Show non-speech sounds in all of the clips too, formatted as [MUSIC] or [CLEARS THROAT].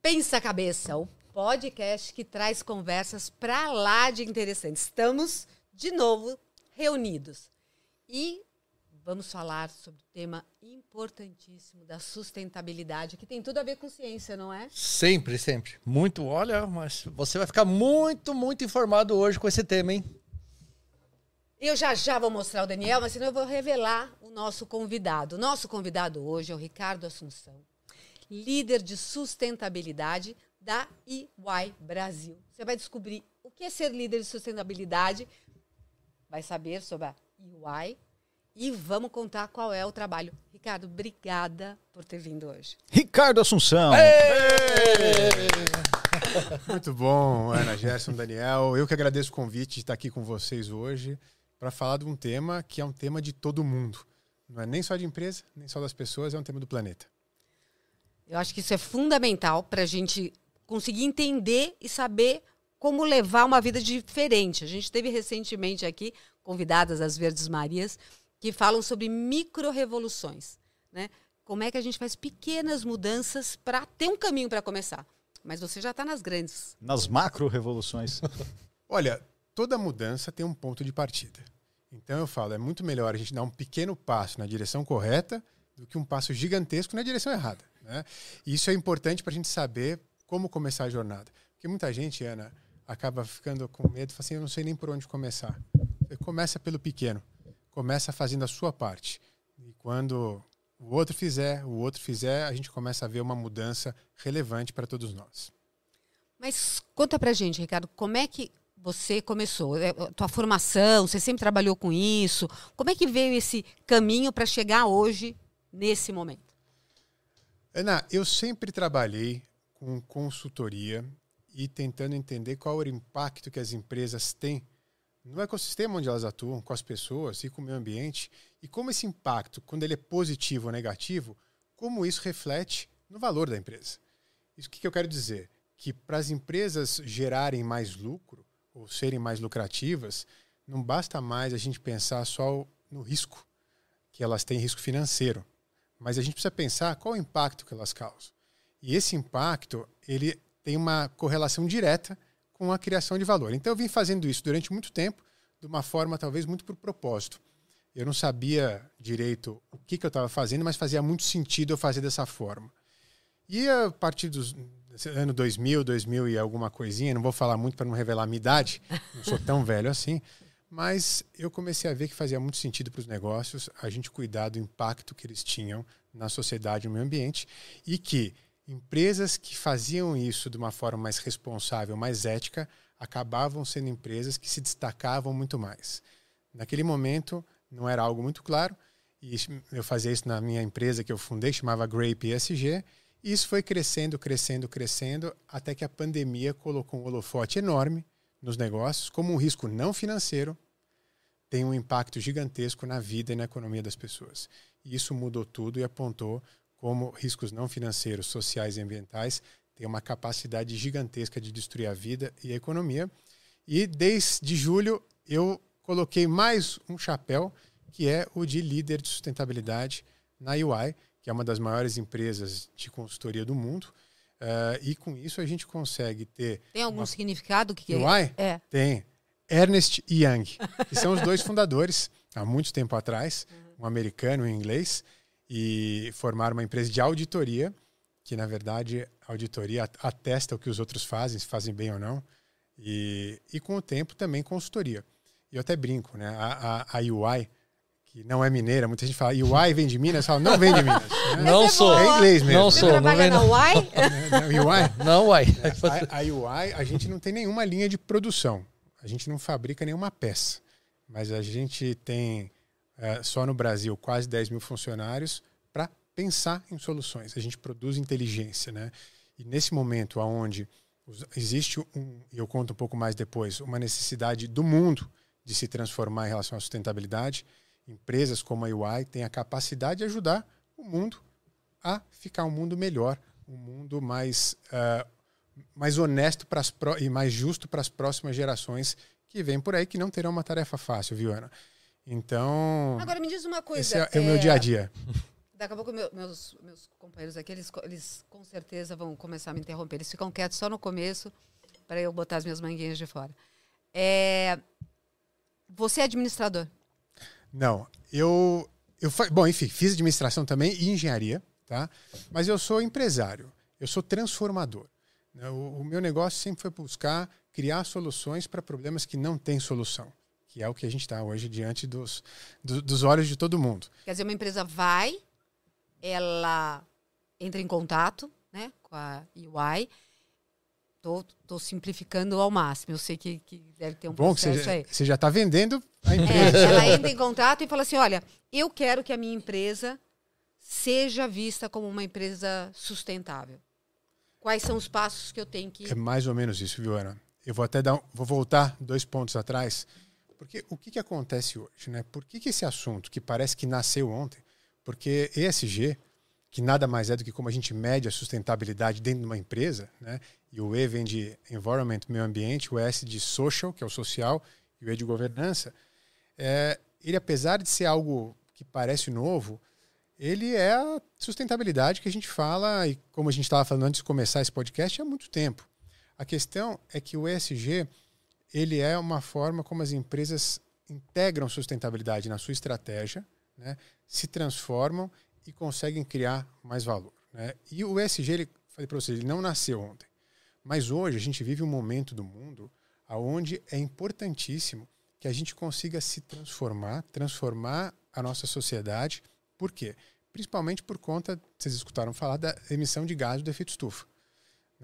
Pensa Cabeça, o podcast que traz conversas para lá de interessantes. Estamos de novo reunidos e vamos falar sobre o tema importantíssimo da sustentabilidade, que tem tudo a ver com ciência, não é? Sempre, sempre. Muito, olha, mas você vai ficar muito, muito informado hoje com esse tema, hein? Eu já já vou mostrar o Daniel, mas senão eu vou revelar o nosso convidado. O nosso convidado hoje é o Ricardo Assunção líder de sustentabilidade da EY Brasil. Você vai descobrir o que é ser líder de sustentabilidade, vai saber sobre a EY e vamos contar qual é o trabalho. Ricardo, obrigada por ter vindo hoje. Ricardo Assunção. Muito bom, Ana, Gerson, Daniel. Eu que agradeço o convite de estar aqui com vocês hoje para falar de um tema que é um tema de todo mundo. Não é nem só de empresa, nem só das pessoas, é um tema do planeta. Eu acho que isso é fundamental para a gente conseguir entender e saber como levar uma vida diferente. A gente teve recentemente aqui convidadas as Verdes Marias que falam sobre micro-revoluções. Né? Como é que a gente faz pequenas mudanças para ter um caminho para começar. Mas você já está nas grandes. Nas macro-revoluções. Olha, toda mudança tem um ponto de partida. Então eu falo, é muito melhor a gente dar um pequeno passo na direção correta do que um passo gigantesco na direção errada. Né? E isso é importante para a gente saber como começar a jornada. Porque muita gente, Ana, acaba ficando com medo fala assim: eu não sei nem por onde começar. Você começa pelo pequeno, começa fazendo a sua parte. E quando o outro fizer, o outro fizer, a gente começa a ver uma mudança relevante para todos nós. Mas conta pra gente, Ricardo, como é que você começou? É, tua formação, você sempre trabalhou com isso? Como é que veio esse caminho para chegar hoje nesse momento? Ana, eu sempre trabalhei com consultoria e tentando entender qual é o impacto que as empresas têm no ecossistema onde elas atuam, com as pessoas e com o meio ambiente, e como esse impacto, quando ele é positivo ou negativo, como isso reflete no valor da empresa. Isso que eu quero dizer? Que para as empresas gerarem mais lucro ou serem mais lucrativas, não basta mais a gente pensar só no risco, que elas têm risco financeiro mas a gente precisa pensar qual o impacto que elas causam. E esse impacto, ele tem uma correlação direta com a criação de valor. Então eu vim fazendo isso durante muito tempo, de uma forma talvez muito por propósito. Eu não sabia direito o que, que eu estava fazendo, mas fazia muito sentido eu fazer dessa forma. E a partir dos ano 2000, 2000 e alguma coisinha, não vou falar muito para não revelar a minha idade, não sou tão [LAUGHS] velho assim, mas eu comecei a ver que fazia muito sentido para os negócios a gente cuidar do impacto que eles tinham na sociedade e no meio ambiente e que empresas que faziam isso de uma forma mais responsável, mais ética, acabavam sendo empresas que se destacavam muito mais. Naquele momento, não era algo muito claro, e eu fazia isso na minha empresa que eu fundei, chamava Grape ESG, isso foi crescendo, crescendo, crescendo, até que a pandemia colocou um holofote enorme nos negócios como um risco não financeiro, tem um impacto gigantesco na vida e na economia das pessoas. Isso mudou tudo e apontou como riscos não financeiros, sociais e ambientais têm uma capacidade gigantesca de destruir a vida e a economia. E desde julho eu coloquei mais um chapéu, que é o de líder de sustentabilidade na UI, que é uma das maiores empresas de consultoria do mundo. Uh, e com isso a gente consegue ter. Tem algum uma... significado que UI? É. Tem. Ernest Young, que são os dois fundadores, há muito tempo atrás, um americano e um inglês, e formaram uma empresa de auditoria, que na verdade a auditoria atesta o que os outros fazem, se fazem bem ou não, e, e com o tempo também consultoria. E eu até brinco, né? A, a, a UI, que não é mineira, muita gente fala UI vem de Minas, fala não vem de Minas. [LAUGHS] Né? Não sou. É inglês mesmo. Não sou. Não vem na UI? UI? Não, UI. [LAUGHS] A, a UI, a gente não tem nenhuma linha de produção a gente não fabrica nenhuma peça, mas a gente tem é, só no Brasil quase 10 mil funcionários para pensar em soluções. A gente produz inteligência, né? E nesse momento onde existe um, e eu conto um pouco mais depois, uma necessidade do mundo de se transformar em relação à sustentabilidade, empresas como a UI têm a capacidade de ajudar o mundo a ficar um mundo melhor, um mundo mais uh, mais honesto pras pro, e mais justo para as próximas gerações que vêm por aí, que não terão uma tarefa fácil, viu, Ana? Então, Agora me diz uma coisa. esse é, é o meu dia a dia. [LAUGHS] Daqui a pouco meu- meus, meus companheiros aqui, eles, eles com certeza vão começar a me interromper. Eles ficam quietos só no começo para eu botar as minhas manguinhas de fora. É, você é administrador. Não, eu, eu bom, enfim, fiz administração também e engenharia, tá? Mas eu sou empresário, eu sou transformador. né? O, o meu negócio sempre foi buscar criar soluções para problemas que não têm solução, que é o que a gente está hoje diante dos, do- dos olhos de todo mundo. Quer dizer, uma empresa vai, ela entra em contato né, com a UI. Tô, tô simplificando ao máximo. Eu sei que, que deve ter um Bom, que você, processo já- aí. você já está vendendo É, ela entra em contato e fala assim: olha, eu quero que a minha empresa seja vista como uma empresa sustentável. Quais são os passos que eu tenho que. É mais ou menos isso, viu, Ana? Eu vou até dar, um- vou voltar dois pontos atrás, porque o que, que acontece hoje, né? Por que, que esse assunto que parece que nasceu ontem? Porque ESG, que nada mais é do que como a gente mede a sustentabilidade dentro de uma empresa, né? E o E vem de environment, meio ambiente, o S de social, que é o social, e o E de governança. É, ele, apesar de ser algo que parece novo, ele é a sustentabilidade que a gente fala, e como a gente estava falando antes de começar esse podcast, há muito tempo. A questão é que o ESG ele é uma forma como as empresas integram sustentabilidade na sua estratégia, né, se transformam e conseguem criar mais valor. Né? E o ESG, ele, falei para vocês, ele não nasceu ontem. Mas hoje a gente vive um momento do mundo onde é importantíssimo que a gente consiga se transformar, transformar a nossa sociedade. Por quê? Principalmente por conta, vocês escutaram falar da emissão de gás do efeito estufa.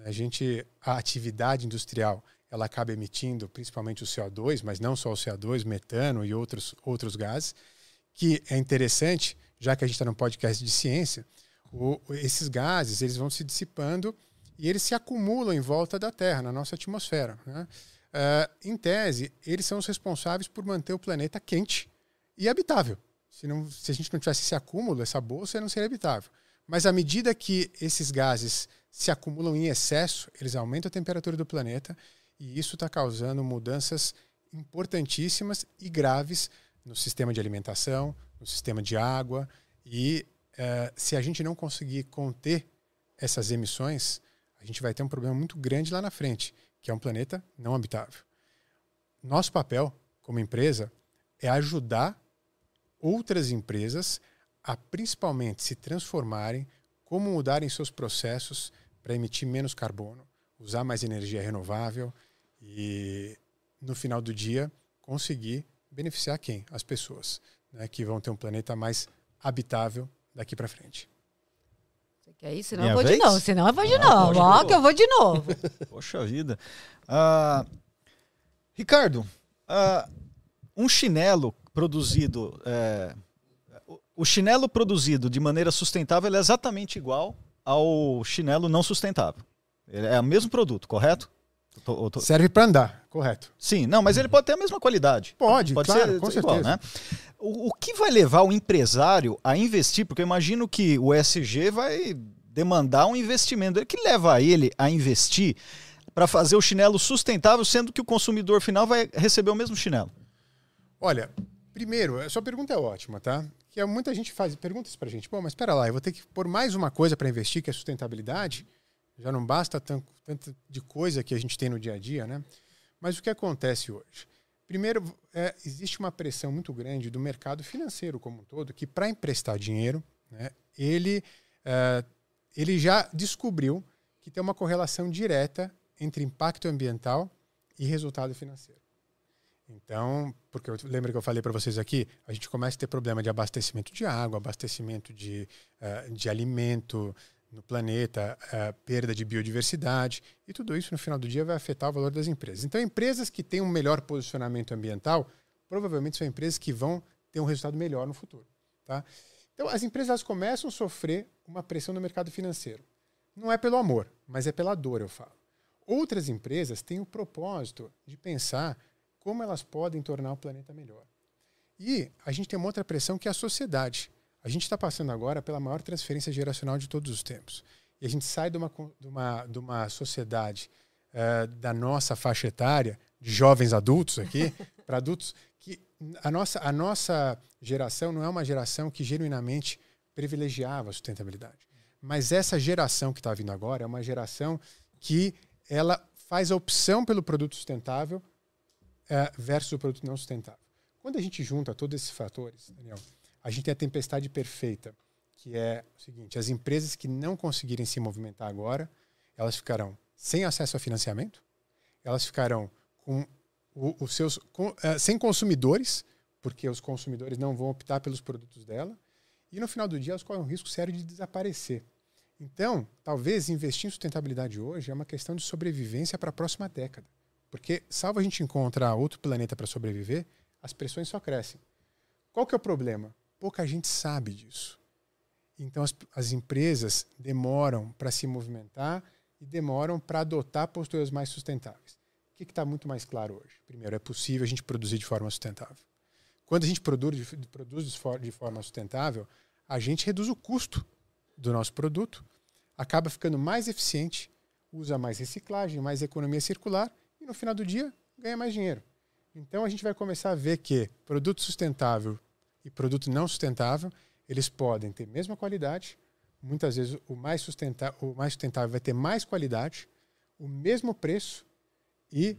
A gente, a atividade industrial, ela acaba emitindo principalmente o CO2, mas não só o CO2, metano e outros, outros gases, que é interessante, já que a gente está num podcast de ciência, o, esses gases eles vão se dissipando e eles se acumulam em volta da Terra, na nossa atmosfera. Né? Uh, em tese, eles são os responsáveis por manter o planeta quente e habitável. Se, não, se a gente não tivesse esse acúmulo, essa bolsa, não seria habitável. Mas à medida que esses gases se acumulam em excesso, eles aumentam a temperatura do planeta e isso está causando mudanças importantíssimas e graves no sistema de alimentação, no sistema de água. E uh, se a gente não conseguir conter essas emissões, a gente vai ter um problema muito grande lá na frente, que é um planeta não habitável. Nosso papel como empresa é ajudar outras empresas a principalmente se transformarem, como mudarem seus processos para emitir menos carbono, usar mais energia renovável e, no final do dia, conseguir beneficiar quem? As pessoas, né, que vão ter um planeta mais habitável daqui para frente. Quer isso? Senão Minha eu vou vez? de novo. Senão eu vou de Ah, novo. Ó, pô. que eu vou de novo. [LAUGHS] Poxa vida. Ah, Ricardo, ah, um chinelo produzido. é, o- o chinelo produzido de maneira sustentável ele é exatamente igual ao chinelo não sustentável. Ele É o mesmo produto, correto? Eu tô- eu tô- Serve para andar, correto? Sim, não, mas ele pode ter a mesma qualidade. Pode, Pode claro, ser com igual, certeza. né? O, o que vai levar o empresário a investir? Porque eu imagino que o SG vai demandar um investimento. O que leva ele a investir para fazer o chinelo sustentável, sendo que o consumidor final vai receber o mesmo chinelo? Olha, primeiro, a sua pergunta é ótima, tá? Que é, muita gente faz perguntas pra gente. Bom, mas espera lá, eu vou ter que pôr mais uma coisa para investir, que é sustentabilidade. Já não basta tan- tanto de coisa que a gente tem no dia a dia, né? Mas o que acontece hoje? Primeiro, é, existe uma pressão muito grande do mercado financeiro como um todo, que para emprestar dinheiro, né, ele, é, ele já descobriu que tem uma correlação direta entre impacto ambiental e resultado financeiro. Então, porque eu lembro que eu falei para vocês aqui, a gente começa a ter problema de abastecimento de água, abastecimento de, eh, de alimento no planeta, eh, perda de biodiversidade, e tudo isso no final do dia vai afetar o valor das empresas. Então, empresas que têm um melhor posicionamento ambiental, provavelmente são empresas que vão ter um resultado melhor no futuro. Tá? Então, as empresas começam a sofrer uma pressão no mercado financeiro. Não é pelo amor, mas é pela dor, eu falo. Outras empresas têm o propósito de pensar como elas podem tornar o planeta melhor. E a gente tem uma outra pressão que é a sociedade. A gente está passando agora pela maior transferência geracional de todos os tempos. E a gente sai de uma, de uma, de uma sociedade eh, da nossa faixa etária de jovens adultos aqui, [LAUGHS] para adultos, que a nossa, a nossa geração não é uma geração que genuinamente privilegiava a sustentabilidade. Mas essa geração que está vindo agora é uma geração que ela faz a opção pelo produto sustentável é, versus o produto não sustentável. Quando a gente junta todos esses fatores, Daniel, a gente tem a tempestade perfeita, que é o seguinte: as empresas que não conseguirem se movimentar agora, elas ficarão sem acesso a financiamento, elas ficarão com os seus com, uh, sem consumidores, porque os consumidores não vão optar pelos produtos dela, e no final do dia elas correm um risco sério de desaparecer. Então, talvez investir em sustentabilidade hoje é uma questão de sobrevivência para a próxima década. Porque, salvo a gente encontrar outro planeta para sobreviver, as pressões só crescem. Qual que é o problema? Pouca gente sabe disso. Então, as, as empresas demoram para se movimentar e demoram para adotar posturas mais sustentáveis. O que está muito mais claro hoje? Primeiro, é possível a gente produzir de forma sustentável. Quando a gente produz, produz de forma sustentável, a gente reduz o custo do nosso produto, acaba ficando mais eficiente, usa mais reciclagem, mais economia circular e no final do dia ganha mais dinheiro. Então a gente vai começar a ver que produto sustentável e produto não sustentável, eles podem ter mesma qualidade, muitas vezes o mais, sustentável, o mais sustentável vai ter mais qualidade, o mesmo preço e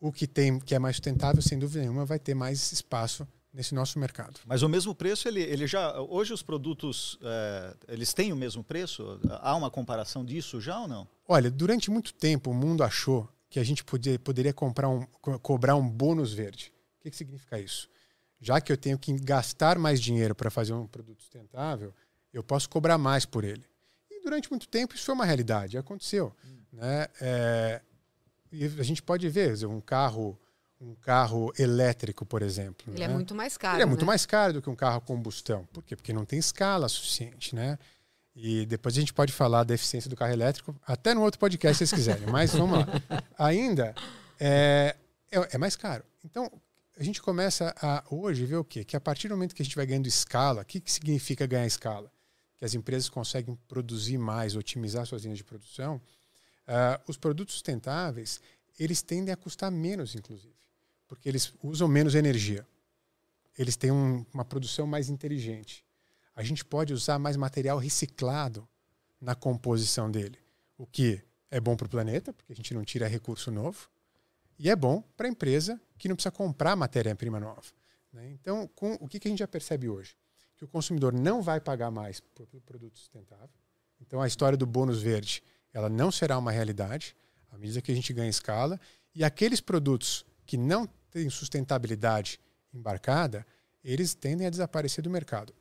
o que tem que é mais sustentável, sem dúvida nenhuma, vai ter mais espaço nesse nosso mercado. Mas o mesmo preço, ele, ele já hoje os produtos é, eles têm o mesmo preço? Há uma comparação disso já ou não? Olha, durante muito tempo o mundo achou que a gente podia, poderia comprar um, cobrar um bônus verde. O que, que significa isso? Já que eu tenho que gastar mais dinheiro para fazer um produto sustentável, eu posso cobrar mais por ele. E durante muito tempo isso foi uma realidade, aconteceu. Hum. Né? É, e a gente pode ver um carro um carro elétrico, por exemplo. Ele é né? é muito mais caro. Ele é muito né? mais caro do que um carro a combustão. Por quê? Porque não tem escala suficiente, né? E depois a gente pode falar da eficiência do carro elétrico, até no outro podcast, se vocês quiserem. Mas vamos lá. [LAUGHS] Ainda é, é, é, mais caro. Então, a gente começa a hoje ver o quê? Que a partir do momento que a gente vai ganhando escala, o que, que significa ganhar escala? Que as empresas conseguem produzir mais, otimizar suas linhas de produção. Uh, os produtos sustentáveis, eles tendem a custar menos, inclusive, porque eles usam menos energia. Eles têm um, uma produção mais inteligente a gente pode usar mais material reciclado na composição dele. O que é bom para o planeta, porque a gente não tira recurso novo, e é bom para a empresa que não precisa comprar matéria-prima nova. Né? Então, com, o que, que a gente já percebe hoje? Que o consumidor não vai pagar mais por produto sustentável. Então, a história do bônus verde ela não será uma realidade à medida que a gente ganha escala. E aqueles produtos que não têm sustentabilidade embarcada, eles tendem a desaparecer do mercado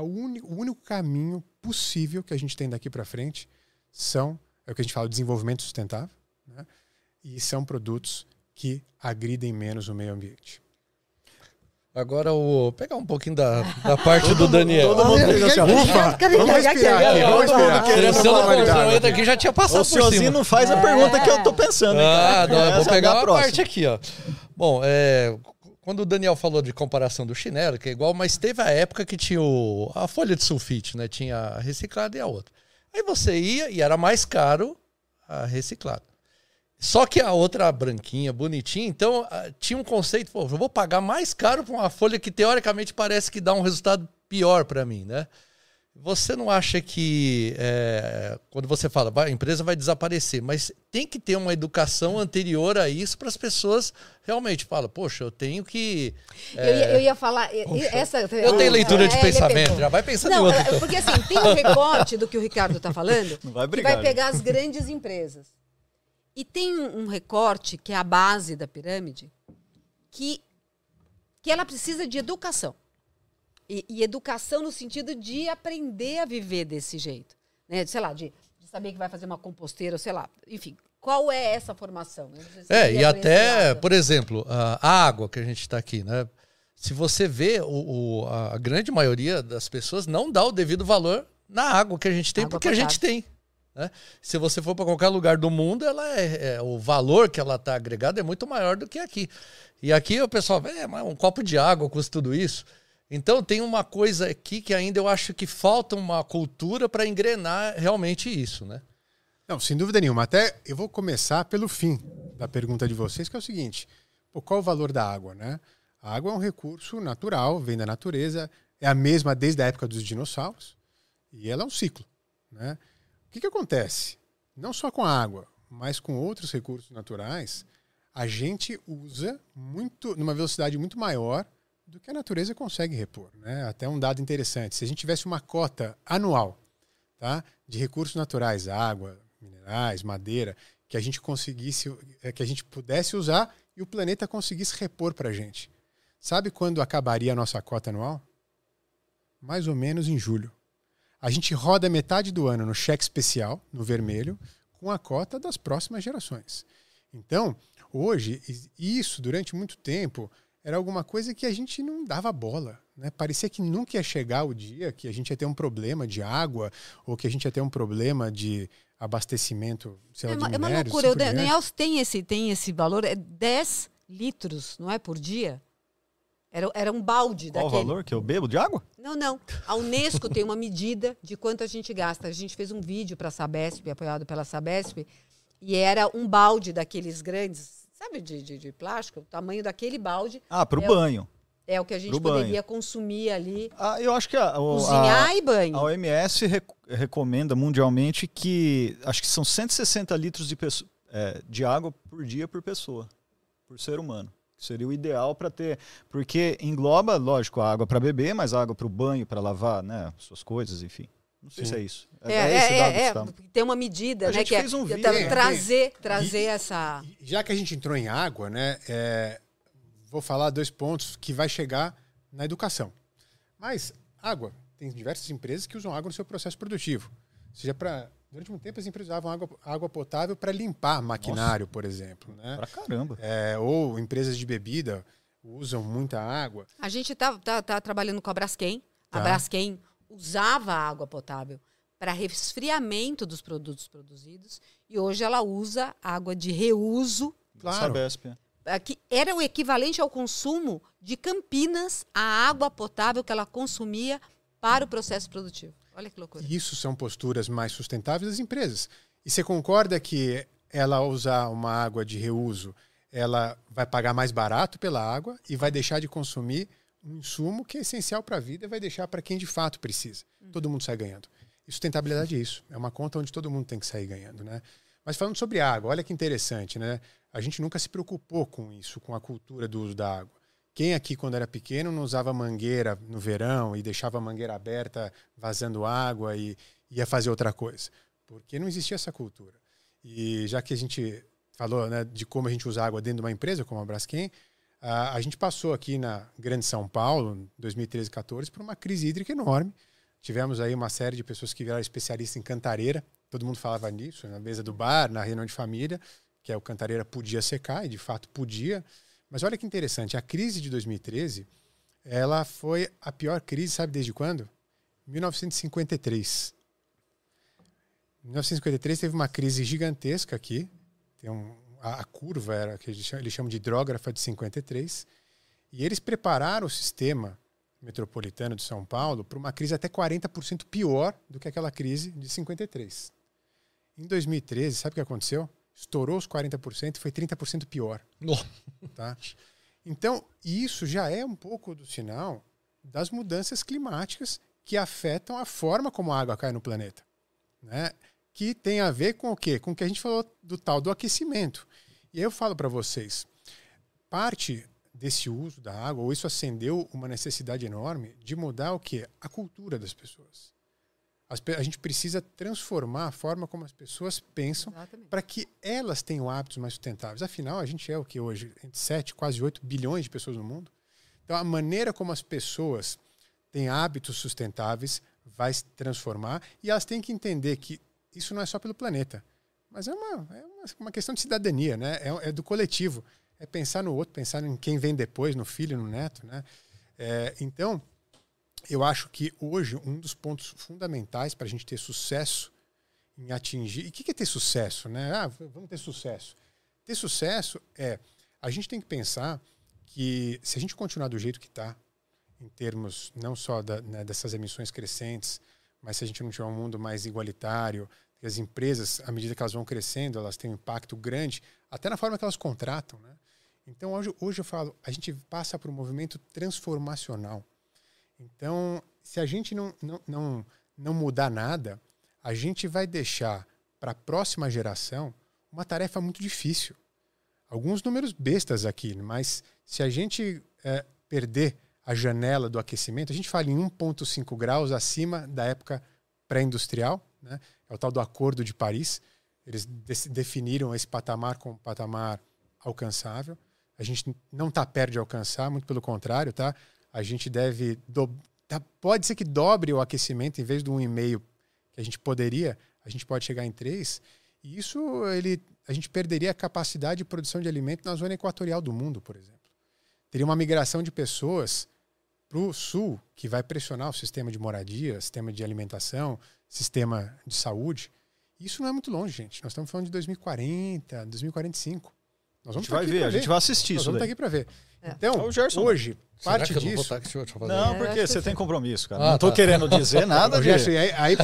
uni, o único caminho possível que a gente tem daqui para frente são, é o que a gente fala, desenvolvimento sustentável, né? e são produtos que agridem menos o meio ambiente. Agora, o pegar um pouquinho da, da parte do Daniel. Todo mundo fez assim, ufa, vamos respirar aqui, vamos respirar. Querendo aqui já tinha passado o por cima. não faz a pergunta que eu tô pensando. Ah, não, vou pegar uma parte aqui, ó. Bom, é, quando o Daniel falou de comparação do chinelo, que é igual, mas teve a época que tinha o, a folha de sulfite, né? Tinha a reciclada e a outra. Aí você ia e era mais caro a reciclada. Só que a outra branquinha, bonitinha, então tinha um conceito, pô, eu vou pagar mais caro por uma folha que teoricamente parece que dá um resultado pior para mim, né? Você não acha que é, quando você fala a empresa vai desaparecer, mas tem que ter uma educação anterior a isso para as pessoas realmente falam, poxa, eu tenho que. É... Eu, ia, eu, ia, falar. essa, eu tenho leitura de é, pensamento, já vai pensando não, em outro. Então. Porque assim, tem um [LAUGHS] recorte do que o Ricardo está falando, vai brigar, que vai pegar as grandes empresas. E tem um recorte, que é a base da pirâmide, que, que ela precisa de educação. E, e, educação no sentido de aprender a viver desse jeito. Né? Sei lá, de, de saber que vai fazer uma composteira, sei lá. Enfim, qual é essa formação? É, e até, por exemplo, a água que a gente está aqui, né? Se você vê, o, o, a grande maioria das pessoas não dá o devido valor na água que a gente tem, água porque a gente tem. Né? Se você for para qualquer lugar do mundo, ela é, é o valor que ela está agregada é muito maior do que aqui. E aqui o pessoal, é, um copo de água custa tudo isso. Então tem uma coisa aqui que ainda eu acho que falta uma cultura para engrenar realmente isso, né? Não, sem dúvida nenhuma. Até eu vou começar pelo fim da pergunta de vocês, que é o seguinte: qual o valor da água, né? A água é um recurso natural, vem da natureza, é a mesma desde a época dos dinossauros e ela é um ciclo, né? Que, que acontece? Não só com a água, mas com outros recursos naturais, a gente usa muito numa velocidade muito maior do que a natureza consegue repor. Né? Até um dado interessante: se a gente tivesse uma cota anual tá, de recursos naturais, água, minerais, madeira, que a gente conseguisse, é, que a gente pudesse usar e o planeta conseguisse repor para a gente. Sabe quando acabaria a nossa cota anual? Mais ou menos em julho. A gente roda metade do ano no cheque especial, no vermelho, com a cota das próximas gerações. Então, hoje, isso durante muito tempo era alguma coisa que a gente não dava bola. Né? Parecia que nunca ia chegar o dia que a gente ia ter um problema de água ou que a gente ia ter um problema de abastecimento, sei lá, é, de minérios, é uma loucura. Assim o Daniel tem esse, tem esse valor, é 10 litros, não é, por dia? Era, era um balde Qual daquele. Qual o valor que eu bebo de água? Não, não. A Unesco tem uma medida de quanto a gente gasta. A gente fez um vídeo para a Sabesp, apoiado pela Sabesp, e era um balde daqueles grandes, sabe, de, de, de plástico, o tamanho daquele balde. Ah, para o é banho. é o que a gente poderia consumir ali. Ah, eu acho que a, cozinhar a, e banho. A OMS rec recomenda mundialmente que acho que são 160 litros de, é, de água por dia por pessoa, por ser humano. Seria o ideal para ter, porque engloba, lógico, a água para beber, mas água para o banho, para lavar, né, suas coisas, enfim. Não sei Sim. se é isso. É, é, é, é, é tem uma medida, a né? que é fez um vídeo. trazer, trazer e, essa. Já que a gente entrou em água, né? É, vou falar dois pontos que vai chegar na educação. Mas água, tem diversas empresas que usam água no seu processo produtivo. Seja para Durante um tempo as empresas usavam água, água potável para limpar maquinário, Nossa. por exemplo. Né? Pra caramba. É, ou empresas de bebida usam muita água. A gente tá, tá, tá trabalhando com a Braskem. Tá. A Braskem usava água potável para resfriamento dos produtos produzidos e hoje ela usa água de reuso. Claro. Sabesp. Que era o equivalente ao consumo de Campinas, a água potável que ela consumia para o processo produtivo. Olha que loucura. Isso são posturas mais sustentáveis das empresas. E você concorda que ela usar uma água de reuso, ela vai pagar mais barato pela água e vai deixar de consumir um insumo que é essencial para a vida e vai deixar para quem de fato precisa. Uhum. Todo mundo sai ganhando. E sustentabilidade é isso. É uma conta onde todo mundo tem que sair ganhando, né? Mas falando sobre água, olha que interessante, né? A gente nunca se preocupou com isso, com a cultura do uso da água. Quem aqui, quando era pequeno, não usava mangueira no verão e deixava a mangueira aberta, vazando água e ia fazer outra coisa? Porque não existia essa cultura. E já que a gente falou né, de como a gente usa água dentro de uma empresa como a Braskem, a, a gente passou aqui na Grande São Paulo, 2013 14, por uma crise hídrica enorme. Tivemos aí uma série de pessoas que viraram especialistas em cantareira. Todo mundo falava nisso, na mesa do bar, na reunião de família, que é o cantareira podia secar, e de fato podia. Mas olha que interessante, a crise de 2013, ela foi a pior crise, sabe desde quando? 1953. 1953 teve uma crise gigantesca aqui, tem um, a, a curva era que eles chamam de hidrógrafa de 53, e eles prepararam o sistema metropolitano de São Paulo para uma crise até 40% pior do que aquela crise de 53. Em 2013, sabe o que aconteceu? Estourou os 40% e foi 30% pior. Tá? Então, isso já é um pouco do sinal das mudanças climáticas que afetam a forma como a água cai no planeta. Né? que tem a ver com o quê? Com o que a gente falou do tal do aquecimento. E eu falo para vocês, parte desse uso da água, ou isso acendeu uma necessidade enorme de mudar o quê? A cultura das pessoas. As, a gente precisa transformar a forma como as pessoas pensam para que elas tenham hábitos mais sustentáveis. Afinal, a gente é o que hoje? Entre 7, quase 8 bilhões de pessoas no mundo. Então, a maneira como as pessoas têm hábitos sustentáveis vai se transformar e elas têm que entender que isso não é só pelo planeta, mas é uma, é uma questão de cidadania, né? É, é, do coletivo. É pensar no outro, pensar em quem vem depois, no filho, no neto, né? É, então, eu acho que hoje um dos pontos fundamentais para a gente ter sucesso em atingir. E o que, que é ter sucesso, né? Ah, vamos ter sucesso. Ter sucesso é a gente tem que pensar que se a gente continuar do jeito que está, em termos não só da, né, dessas emissões crescentes, mas se a gente não tiver um mundo mais igualitário, as empresas, à medida que elas vão crescendo, elas têm um impacto grande, até na forma que elas contratam. Né? Então, hoje, hoje eu falo, a gente passa por um movimento transformacional. Então, se a gente não, não, não, não mudar nada, a gente vai deixar para a próxima geração uma tarefa muito difícil. Alguns números bestas aqui, mas se a gente é, perder a janela do aquecimento, a gente fala em 1,5 graus acima da época pré-industrial, né? é o tal do Acordo de Paris. Eles de definiram esse patamar como patamar alcançável. A gente não está perto de alcançar, muito pelo contrário, tá? A gente deve. Do... Pode ser que dobre o aquecimento, em vez de um e meio que a gente poderia, a gente pode chegar em três. E isso ele, a gente perderia a capacidade de produção de alimento na zona equatorial do mundo, por exemplo. Teria uma migração de pessoas para o sul, que vai pressionar o sistema de moradia, sistema de alimentação, sistema de saúde. Isso não é muito longe, gente. Nós estamos falando de 2040, 2045. Nós vamos a gente vai ver, a gente vai assistir Nós isso. Vamos estar aqui para ver. É. Então, hoje, parte disso. Não, não, porque é, você tem compromisso, cara. Ah, não estou tá. querendo dizer [LAUGHS] nada. de... Gerson, aí, aí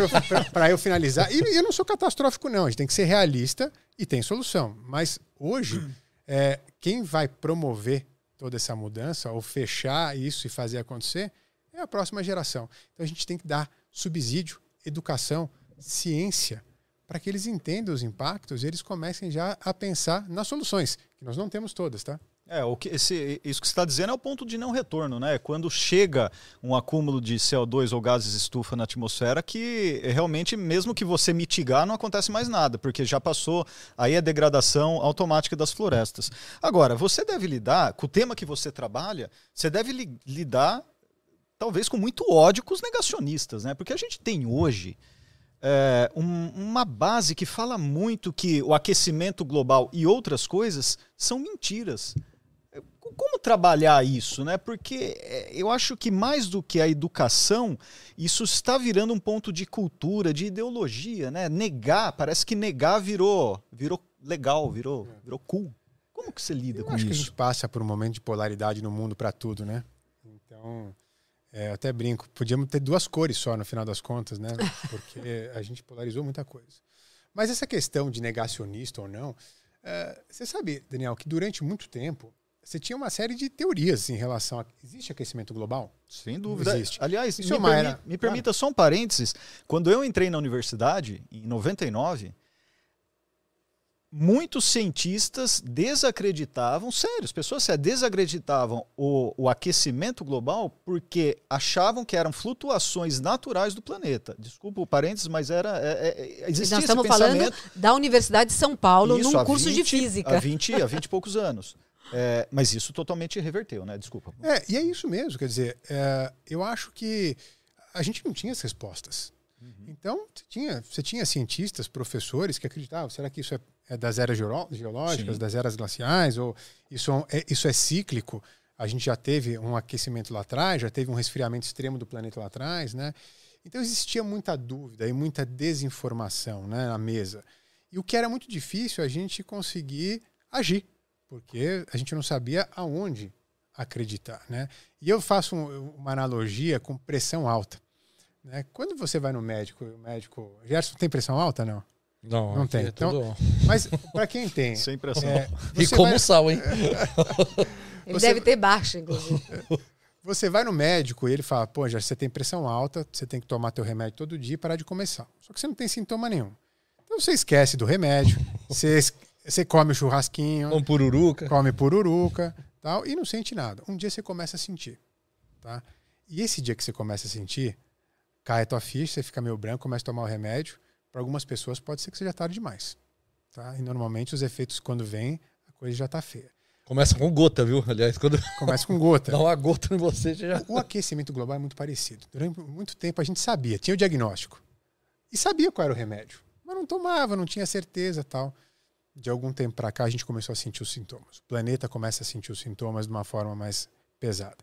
para eu finalizar, e eu não sou catastrófico, não. A gente tem que ser realista e tem solução. Mas hoje, [CLEARS THROAT] é, quem vai promover toda essa mudança, ou fechar isso e fazer acontecer, é a próxima geração. Então a gente tem que dar subsídio, educação, ciência para que eles entendam os impactos e eles comecem já a pensar nas soluções, que nós não temos todas, tá? É, o que, esse, isso que você está dizendo é o ponto de não retorno, né? Quando chega um acúmulo de CO2 ou gases estufa na atmosfera, que realmente, mesmo que você mitigar, não acontece mais nada, porque já passou aí a degradação automática das florestas. Agora, você deve lidar, com o tema que você trabalha, você deve li, lidar, talvez, com muito ódio com os negacionistas, né? Porque a gente tem hoje é, um, uma base que fala muito que o aquecimento global e outras coisas são mentiras. Como trabalhar isso, né? Porque é, eu acho que mais do que a educação, isso está virando um ponto de cultura, de ideologia, né? Negar, parece que negar virou, virou legal, virou, virou cool. Como que você lida eu com acho isso? Que a gente passa por um momento de polaridade no mundo para tudo, né? Então, é, eu até brinco, podíamos ter duas cores só no final das contas, né? [LAUGHS] Porque a gente polarizou muita coisa. Mas essa questão de negacionista ou não, é, você sabe, Daniel, que durante muito tempo você tinha uma série de teorias em relação a. Existe aquecimento global? Sem dúvida. Existe. Aliás, Isso me, é permi era... me permita claro. só um parênteses. Quando eu entrei na universidade, em 99, muitos cientistas desacreditavam, sério, as pessoas sério, desacreditavam o, o, aquecimento global porque achavam que eram flutuações naturais do planeta. Desculpa o parênteses, mas era é, é, existia Nós estamos falando da Universidade de São Paulo isso, num curso 20, de física. Há 20, há 20 e poucos anos. É, mas isso totalmente reverteu, né? Desculpa. É, e é isso mesmo, quer dizer, é, eu acho que a gente não tinha as respostas. Uhum. Então, você tinha, você tinha cientistas, professores que acreditavam, será que isso é é, das eras geológicas, Sim. das eras glaciais, ou isso é, isso é cíclico. A gente já teve um aquecimento lá atrás, já teve um resfriamento extremo do planeta lá atrás, né? Então existia muita dúvida e muita desinformação né, na mesa. E o que era muito difícil a gente conseguir agir, porque a gente não sabia aonde acreditar, né? E eu faço um, uma analogia com pressão alta. Né? Quando você vai no médico, o médico. Gerson, tem pressão alta, não? Não, não tem. É então, tudo... Mas para quem tem. [LAUGHS] Sem pressão. É, e como vai... sal, hein? [LAUGHS] ele você... deve ter baixa, inclusive. [LAUGHS] Você vai no médico e ele fala: pô, já você tem pressão alta, você tem que tomar teu remédio todo dia e parar de comer sal. Só que você não tem sintoma nenhum. Então você esquece do remédio, você, você come o churrasquinho. Come pururuca. Come pururuca tal, e não sente nada. Um dia você começa a sentir. Tá? E esse dia que você começa a sentir, cai a tua ficha, você fica meio branco, começa a tomar o remédio para algumas pessoas pode ser que seja tarde demais. Tá? E normalmente os efeitos, quando vem, a coisa já está feia. Começa com gota, viu? Aliás, quando. [LAUGHS] Começa com gota. Dá uma gota em você já. O aquecimento global é muito parecido. Durante muito tempo a gente sabia, tinha o diagnóstico. E sabia qual era o remédio. Mas não tomava, não tinha certeza tal. De algum tempo para cá a gente começou a sentir os sintomas. O planeta começa a sentir os sintomas de uma forma mais pesada.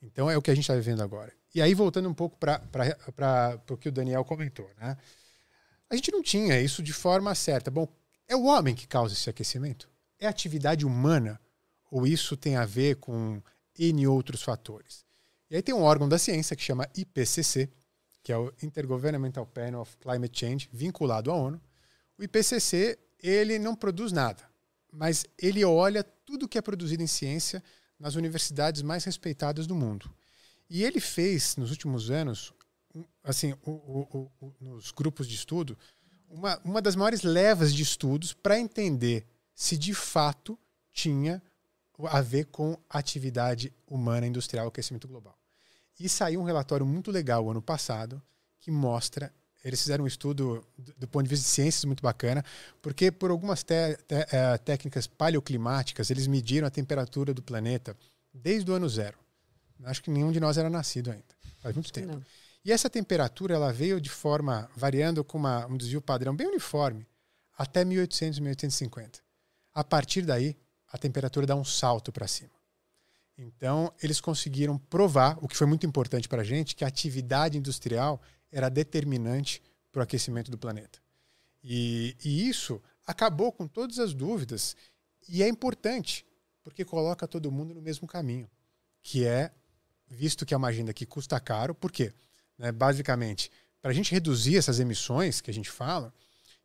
Então é o que a gente está vivendo agora. E aí, voltando um pouco para o que o Daniel comentou, né? A gente não tinha isso de forma certa. Bom, é o homem que causa esse aquecimento? É atividade humana? Ou isso tem a ver com N outros fatores? E aí tem um órgão da ciência que chama IPCC, que é o Intergovernmental Panel of Climate Change, vinculado à ONU. O IPCC, ele não produz nada. mas ele olha tudo que é produzido em ciência nas universidades mais respeitadas do mundo. E ele fez, nos últimos anos, assim, o, o, o, nos grupos de estudo, uma, uma das maiores levas de estudos para entender se de fato tinha a ver com atividade humana industrial aquecimento global. E saiu um relatório muito legal ano passado que mostra eles fizeram um estudo do, do, ponto de vista de ciências muito bacana, porque por algumas te, te, é, técnicas paleoclimáticas, eles mediram a temperatura do planeta desde o ano zero. Acho que nenhum de nós era nascido ainda. Faz muito tempo. Não. E essa temperatura ela veio de forma variando com uma, um desvio padrão bem uniforme até 1800, 1850. A partir daí, a temperatura dá um salto para cima. Então, eles conseguiram provar, o que foi muito importante para a gente, que a atividade industrial era determinante para o aquecimento do planeta. E, e, isso acabou com todas as dúvidas e é importante, porque coloca todo mundo no mesmo caminho, que é, visto que é uma agenda que custa caro, por quê? Né, basicamente, para a gente reduzir essas emissões que a gente fala,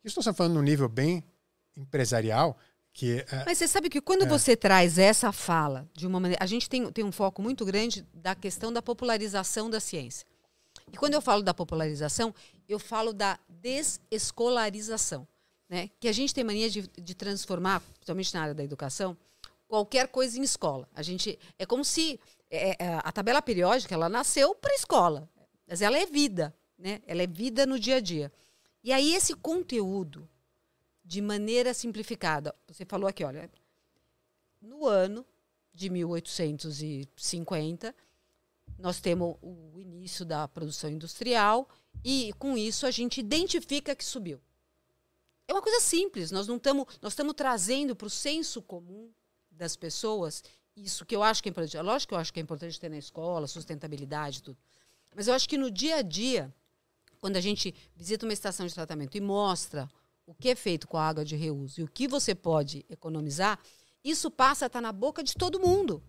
isso nós estamos falando num nível bem empresarial, que, é, Mas você sabe que quando é. você traz essa fala de uma maneira. A gente tem, tem um foco muito grande da questão da popularização da ciência. E quando eu falo da popularização, eu falo da desescolarização. Né? Que a gente tem mania de, de transformar, principalmente na área da educação, qualquer coisa em escola. A gente é como se é, é, a tabela periódica ela nasceu para escola, mas ela é vida, né? Ela é vida no dia a dia. E aí esse conteúdo de maneira simplificada. Você falou aqui, olha, no ano de 1850, nós temos o início da produção industrial e com isso a gente identifica que subiu. É uma coisa simples, nós não estamos, nós estamos trazendo para o senso comum das pessoas isso que eu acho que é importante. Lógico que eu acho que é importante ter na escola, sustentabilidade, tudo. Mas eu acho que no dia a dia, quando a gente visita uma estação de tratamento e mostra o que é feito com a água de reuso e o que você pode economizar, isso passa a estar na boca de todo mundo.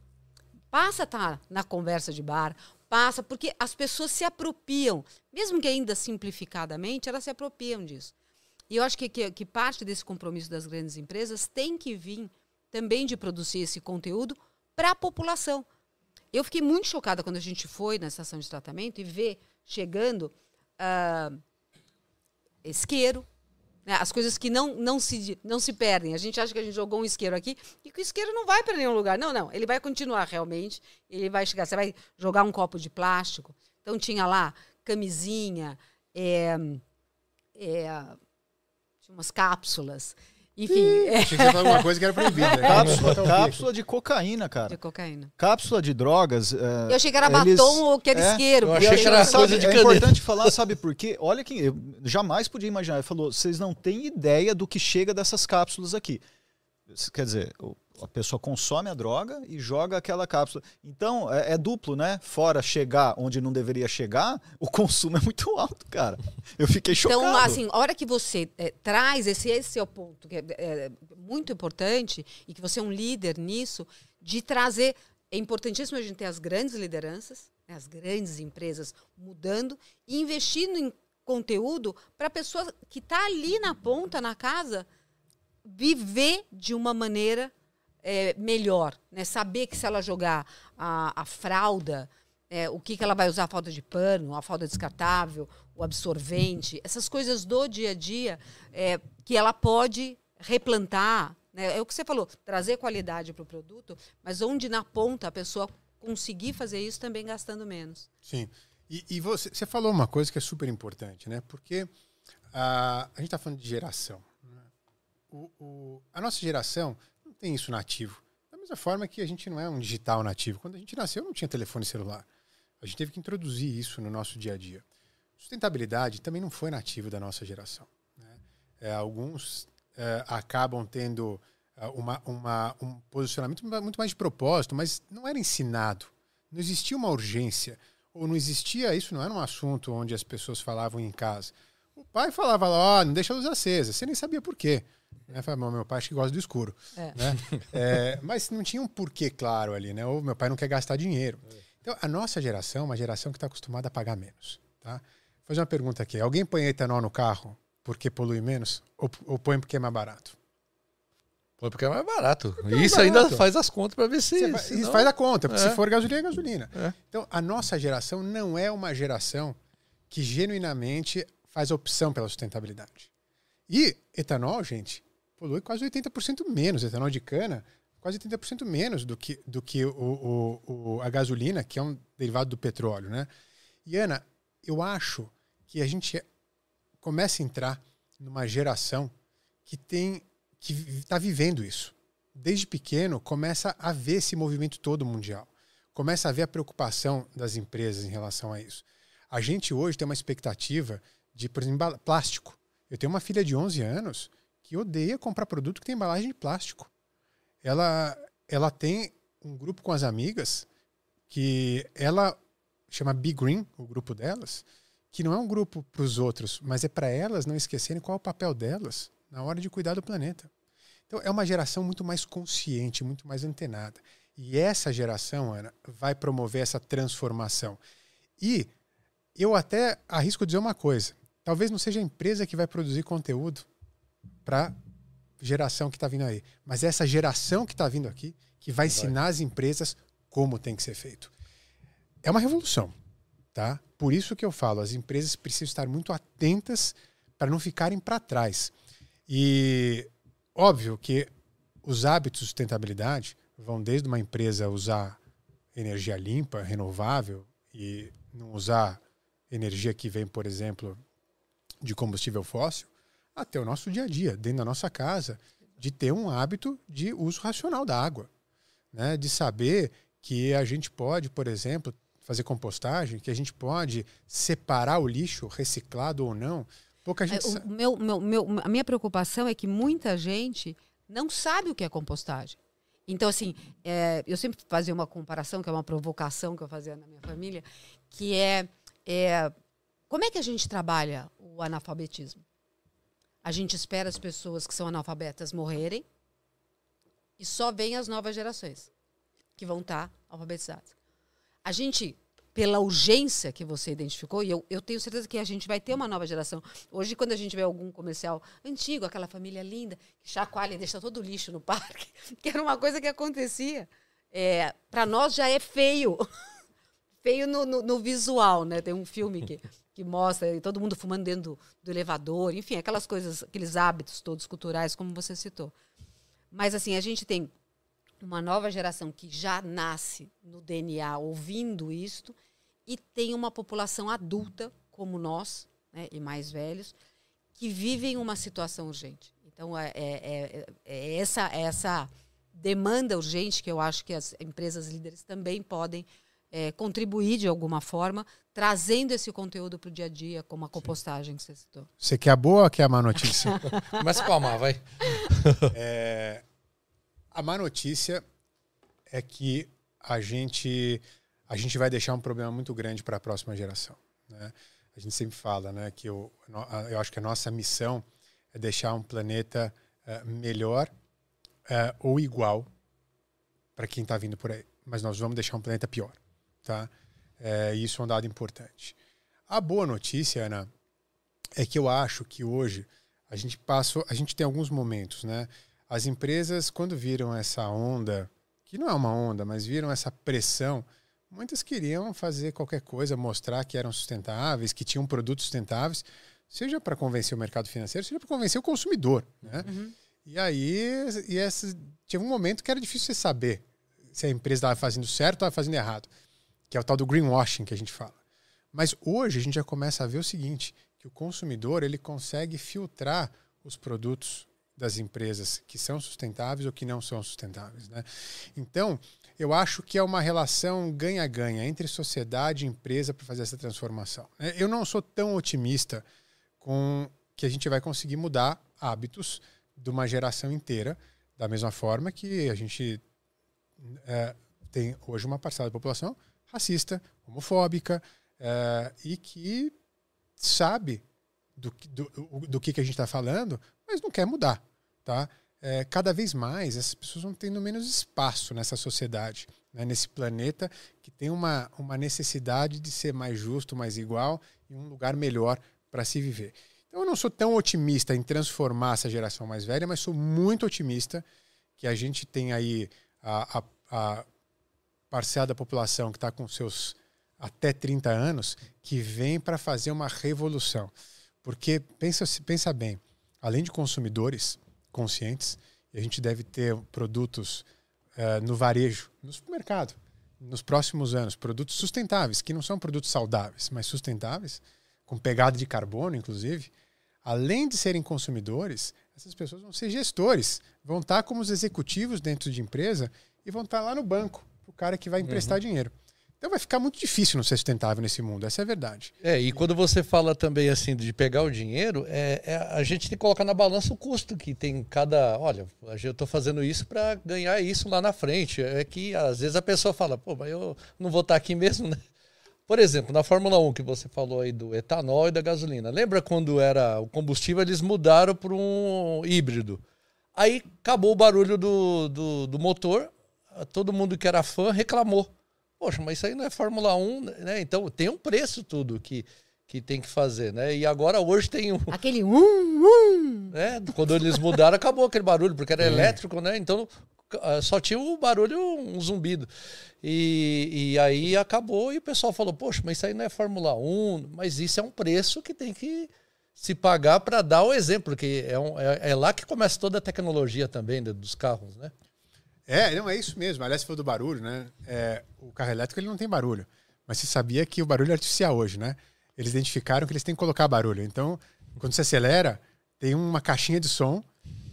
Passa a estar na conversa de bar, passa, porque as pessoas se apropriam, mesmo que ainda simplificadamente, elas se apropriam disso. E eu acho que, que, que parte desse compromisso das grandes empresas tem que vir também de produzir esse conteúdo para a população. Eu fiquei muito chocada quando a gente foi na estação de tratamento e ver chegando uh, isqueiro, né? As coisas que não, não, se, não se perdem. A gente acha que a gente jogou um isqueiro aqui e que o isqueiro não vai para nenhum lugar. Não, não. Ele vai continuar realmente. Ele vai chegar. Você vai jogar um copo de plástico. Então tinha lá camisinha, é, é, tinha umas cápsulas. Enfim. Ih, é. Achei que você alguma coisa que era proibida. Né? Cápsula, cápsula de cocaína, cara. De cocaína. Cápsula de drogas. É, eu achei que era eles... batom ou que era é, isqueiro. Eu achei que era coisa de É importante falar, sabe por quê? Olha que eu jamais podia imaginar. Ele falou: vocês não têm ideia do que chega dessas cápsulas aqui. Quer dizer, a pessoa consome a droga e joga aquela cápsula. Então, é, é, duplo, né? Fora chegar onde não deveria chegar, o consumo é muito alto, cara. Eu fiquei então, chocado. Então, assim, a hora que você é, traz, esse, esse é o ponto que é, é, muito importante, e que você é um líder nisso, de trazer. É importantíssimo a gente ter as grandes lideranças, né, as grandes empresas mudando e investindo em conteúdo para a pessoa que está ali na ponta, na casa, viver de uma maneira é, melhor, né? Saber que se ela jogar a, a fralda, é, o que, que ela vai usar, a falta de pano, a falda descartável, o absorvente, essas coisas do dia a dia é, que ela pode replantar. Né? É o que você falou, trazer qualidade para o produto, mas onde na ponta a pessoa conseguir fazer isso também gastando menos. Sim. E, e você, você falou uma coisa que é super importante, né? Porque a, a gente está falando de geração. Né? O, o, a nossa geração tem isso nativo. Da mesma forma que a gente não é um digital nativo. Quando a gente nasceu, não tinha telefone celular. A gente teve que introduzir isso no nosso dia a dia. Sustentabilidade também não foi nativo da nossa geração. Né? É, alguns é, acabam tendo é, uma, uma, um posicionamento muito mais de propósito, mas não era ensinado. Não existia uma urgência. Ou não existia, isso não era um assunto onde as pessoas falavam em casa. O pai falava lá, oh, não deixa a luz acesa. Você nem sabia por quê. Né? Falei, meu pai acho que gosta do escuro. É. Né? [LAUGHS] É, mas não tinha um porquê claro ali, né? Ou meu pai não quer gastar dinheiro. Então, a nossa geração é uma geração que está acostumada a pagar menos. Tá? Vou fazer uma pergunta aqui. Alguém põe etanol no carro porque polui menos ou, ou põe porque é mais barato? Pô, porque é mais barato. É isso é ainda faz as contas para ver se. Isso faz a conta, porque é. se for gasolina, é gasolina. É. Então, a nossa geração não é uma geração que genuinamente faz opção pela sustentabilidade. E etanol, gente, polui quase 80% menos. Etanol de cana, quase 80% menos do que, do que o, o, o, a gasolina, que é um derivado do petróleo, né? E, Ana, eu acho que a gente começa a entrar numa geração que tem que está vivendo isso. Desde pequeno, começa a ver esse movimento todo mundial. Começa a ver a preocupação das empresas em relação a isso. A gente hoje tem uma expectativa de, por exemplo, plástico. Eu tenho uma filha de 11 anos que odeia comprar produto que tem embalagem de plástico. Ela, ela tem um grupo com as amigas que ela chama Be Green, o grupo delas, que não é um grupo para os outros, mas é para elas não esquecerem qual é o papel delas na hora de cuidar do planeta. Então é uma geração muito mais consciente, muito mais antenada. E essa geração, Ana, vai promover essa transformação. E eu até arrisco dizer uma coisa: talvez não seja a empresa que vai produzir conteúdo para geração que está vindo aí, mas é essa geração que está vindo aqui que vai ensinar as empresas como tem que ser feito. É uma revolução, tá? Por isso que eu falo, as empresas precisam estar muito atentas para não ficarem para trás. E óbvio que os hábitos de sustentabilidade vão desde uma empresa usar energia limpa, renovável e não usar energia que vem, por exemplo, de combustível fóssil, até o nosso dia a dia, dentro da nossa casa, de ter um hábito de uso racional da água, né? De saber que a gente pode, por exemplo, fazer compostagem, que a gente pode separar o lixo reciclado ou não. Pouca gente é, meu, meu, meu, a minha preocupação é que muita gente não sabe o que é compostagem. Então, assim, é, eu sempre fazia uma comparação, que é uma provocação que eu fazia na minha família, que é, é como é que a gente trabalha o analfabetismo? A gente espera as pessoas que são analfabetas morrerem e só vem as novas gerações que vão estar alfabetizadas. A gente pela urgência que você identificou, e eu, eu tenho certeza que a gente vai ter uma nova geração. Hoje, quando a gente vê algum comercial antigo, aquela família linda, que chacoalha e deixa todo o lixo no parque, [LAUGHS] que era uma coisa que acontecia. É, Para nós já é feio. [LAUGHS] feio no, no, no, visual, né? Tem um filme que, que mostra todo mundo fumando dentro do, do elevador, enfim, aquelas coisas, aqueles hábitos todos culturais, como você citou. Mas, assim, a gente tem uma nova geração que já nasce no DNA ouvindo isto e tem uma população adulta como nós né, e mais velhos que vivem uma situação urgente. Então é, é, é, é essa essa demanda urgente que eu acho que as empresas líderes também podem é, contribuir de alguma forma, trazendo esse conteúdo para o dia a dia, como a compostagem que você citou. Você quer a boa ou quer a má notícia? [LAUGHS] Mas com a má, vai. [LAUGHS] É, a má notícia é que a gente, a gente vai deixar um problema muito grande para a próxima geração. Né? A gente sempre fala né, que eu, eu acho que a nossa missão é deixar um planeta uh, melhor uh, ou igual para quem está vindo por aí. Mas nós vamos deixar um planeta pior. Tá? É, isso é um dado importante. A boa notícia, Ana, é que eu acho que hoje a gente passou, a gente tem alguns momentos, né? As empresas, quando viram essa onda, que não é uma onda, mas viram essa pressão, muitas queriam fazer qualquer coisa, mostrar que eram sustentáveis, que tinham produtos sustentáveis, seja para convencer o mercado financeiro, seja para convencer o consumidor. Né? Uhum. E aí, e essa, tinha um momento que era difícil você saber se a empresa estava fazendo certo ou estava fazendo errado, que é o tal do greenwashing que a gente fala. Mas hoje a gente já começa a ver o seguinte, que o consumidor ele consegue filtrar os produtos das empresas que são sustentáveis ou que não são sustentáveis. Né? Então, eu acho que é uma relação ganha-ganha entre sociedade e empresa para fazer essa transformação. Né? Eu não sou tão otimista com que a gente vai conseguir mudar hábitos de uma geração inteira, da mesma forma que a gente é, tem hoje uma parcela da população racista, homofóbica é, e que sabe do, do, do que, que a gente está falando, mas não quer mudar. Tá? É, cada vez mais essas pessoas vão tendo menos espaço nessa sociedade, né? nesse planeta que tem uma, uma necessidade de ser mais justo, mais igual e um lugar melhor para se viver. Então eu não sou tão otimista em transformar essa geração mais velha, mas sou muito otimista que a gente tem aí a, a, a parcela da população que está com seus até 30 anos que vem para fazer uma revolução. Porque pensa, pensa bem, além de consumidores conscientes, a gente deve ter produtos uh, no varejo, no supermercado, nos próximos anos, produtos sustentáveis, que não são produtos saudáveis, mas sustentáveis, com pegada de carbono, inclusive. Além de serem consumidores, essas pessoas vão ser gestores, vão estar como os executivos dentro de empresa e vão estar lá no banco, o cara que vai emprestar uhum. dinheiro. Então vai ficar muito difícil não ser sustentável nesse mundo, essa é a verdade. É, e quando você fala também assim de pegar o dinheiro, é, é a gente tem que colocar na balança o custo que tem cada. Olha, eu estou fazendo isso para ganhar isso lá na frente. É que às vezes a pessoa fala, pô, mas eu não vou estar tá aqui mesmo, né? Por exemplo, na Fórmula 1 que você falou aí do etanol e da gasolina. Lembra quando era o combustível, eles mudaram para um híbrido. Aí acabou o barulho do, do, do motor, todo mundo que era fã reclamou. Poxa, mas isso aí não é Fórmula 1, né? Então tem um preço tudo que, que tem que fazer, né? E agora hoje tem um. Aquele um, um. Né? Quando eles mudaram, acabou aquele barulho, porque era é. elétrico, né? Então ah, só tinha o barulho, um zumbido. E, e aí acabou e o pessoal falou: Poxa, mas isso aí não é Fórmula 1, mas isso é um preço que tem que se pagar para dar o exemplo, porque é, um, é, é, lá que começa toda a tecnologia também dos carros, né? É, não é isso mesmo. Aliás, se for do barulho, né? É, o carro elétrico ele não tem barulho. Mas você sabia que o barulho é artificial hoje, né? Eles identificaram que eles têm que colocar barulho. Então, quando você acelera, tem uma caixinha de som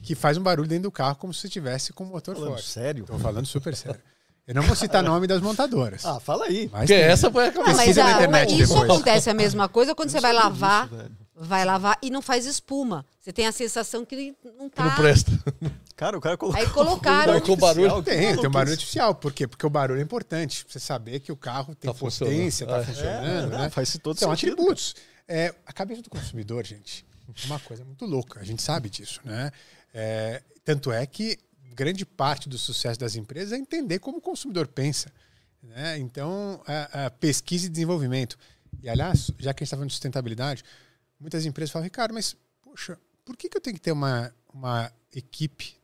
que faz um barulho dentro do carro como se você tivesse com o motor falando forte. Sério? Estou falando super sério. Eu não vou citar nome das montadoras. Ah, fala aí. Mas Porque essa foi a não, mas, na internet Isso depois. acontece a mesma coisa quando você vai lavar. Isso, vai lavar e não faz espuma. Você tem a sensação que não tá. Que não presta. [LAUGHS] Cara, o cara colocou. Aí colocaram. Com barulho. Tem, tem um barulho artificial. Por quê? Porque o barulho é importante. Pra você saber que o carro tem tá potência, está funcionando. É, né? Faz todo São sentido. atributos. É, a cabeça do consumidor, gente, é uma coisa muito louca. A gente sabe disso, né? É, tanto é que grande parte do sucesso das empresas é entender como o consumidor pensa. Né? Então, a, a pesquisa e desenvolvimento. E, aliás, já que a gente está falando de sustentabilidade, muitas empresas falam, Ricardo, mas, poxa, por que, que eu tenho que ter uma, uma equipe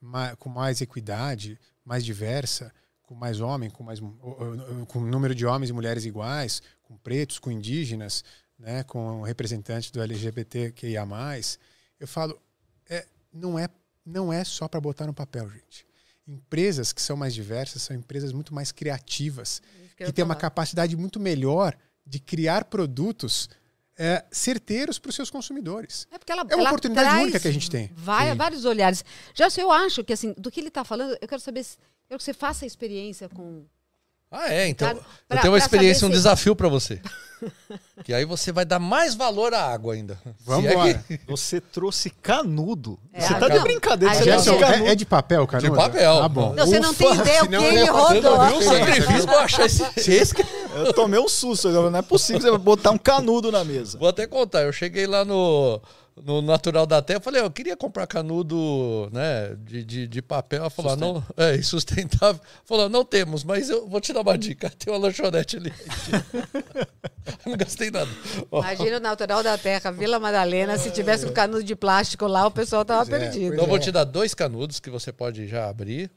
mais, com mais equidade, mais diversa, com mais homens, com mais com número de homens e mulheres iguais, com pretos, com indígenas, né, com representantes do LGBTQIA+. Eu falo, é, não é não é só para botar no papel, gente. Empresas que são mais diversas são empresas muito mais criativas, que, que têm uma capacidade muito melhor de criar produtos é, certeiros para os seus consumidores. É, porque ela, é uma ela oportunidade única que a gente tem. Vai, vários olhares. Já eu acho que assim, do que ele está falando, eu quero saber, se, eu quero que você faça a experiência com ah, é? Então, pra, pra, eu tenho uma experiência, um se... desafio para você. [LAUGHS] que aí você vai dar mais valor à água ainda. Vamos lá. É que... [LAUGHS] Você trouxe canudo. É, você tá não, de brincadeira. Você é, é, de papel, canudo? De papel. Ah, bom. Não, você não tem ideia o que ele rodou. Eu sacrifício pra achar esse... Eu tomei um susto. Não é possível você botar um canudo na mesa. Vou até contar. Eu cheguei lá no no Natural da Terra, eu falei, eu queria comprar canudo né, de, de, de papel. Ela falou, não, é sustentável. Falou, não temos, mas eu vou te dar uma dica. [LAUGHS] Tem uma lanchonete ali. [LAUGHS] não gastei nada. Imagina o Natural da Terra, Vila Madalena, se tivesse um canudo de plástico lá, o pessoal tava pois é, perdido. É, então, eu vou te dar dois canudos que você pode já abrir.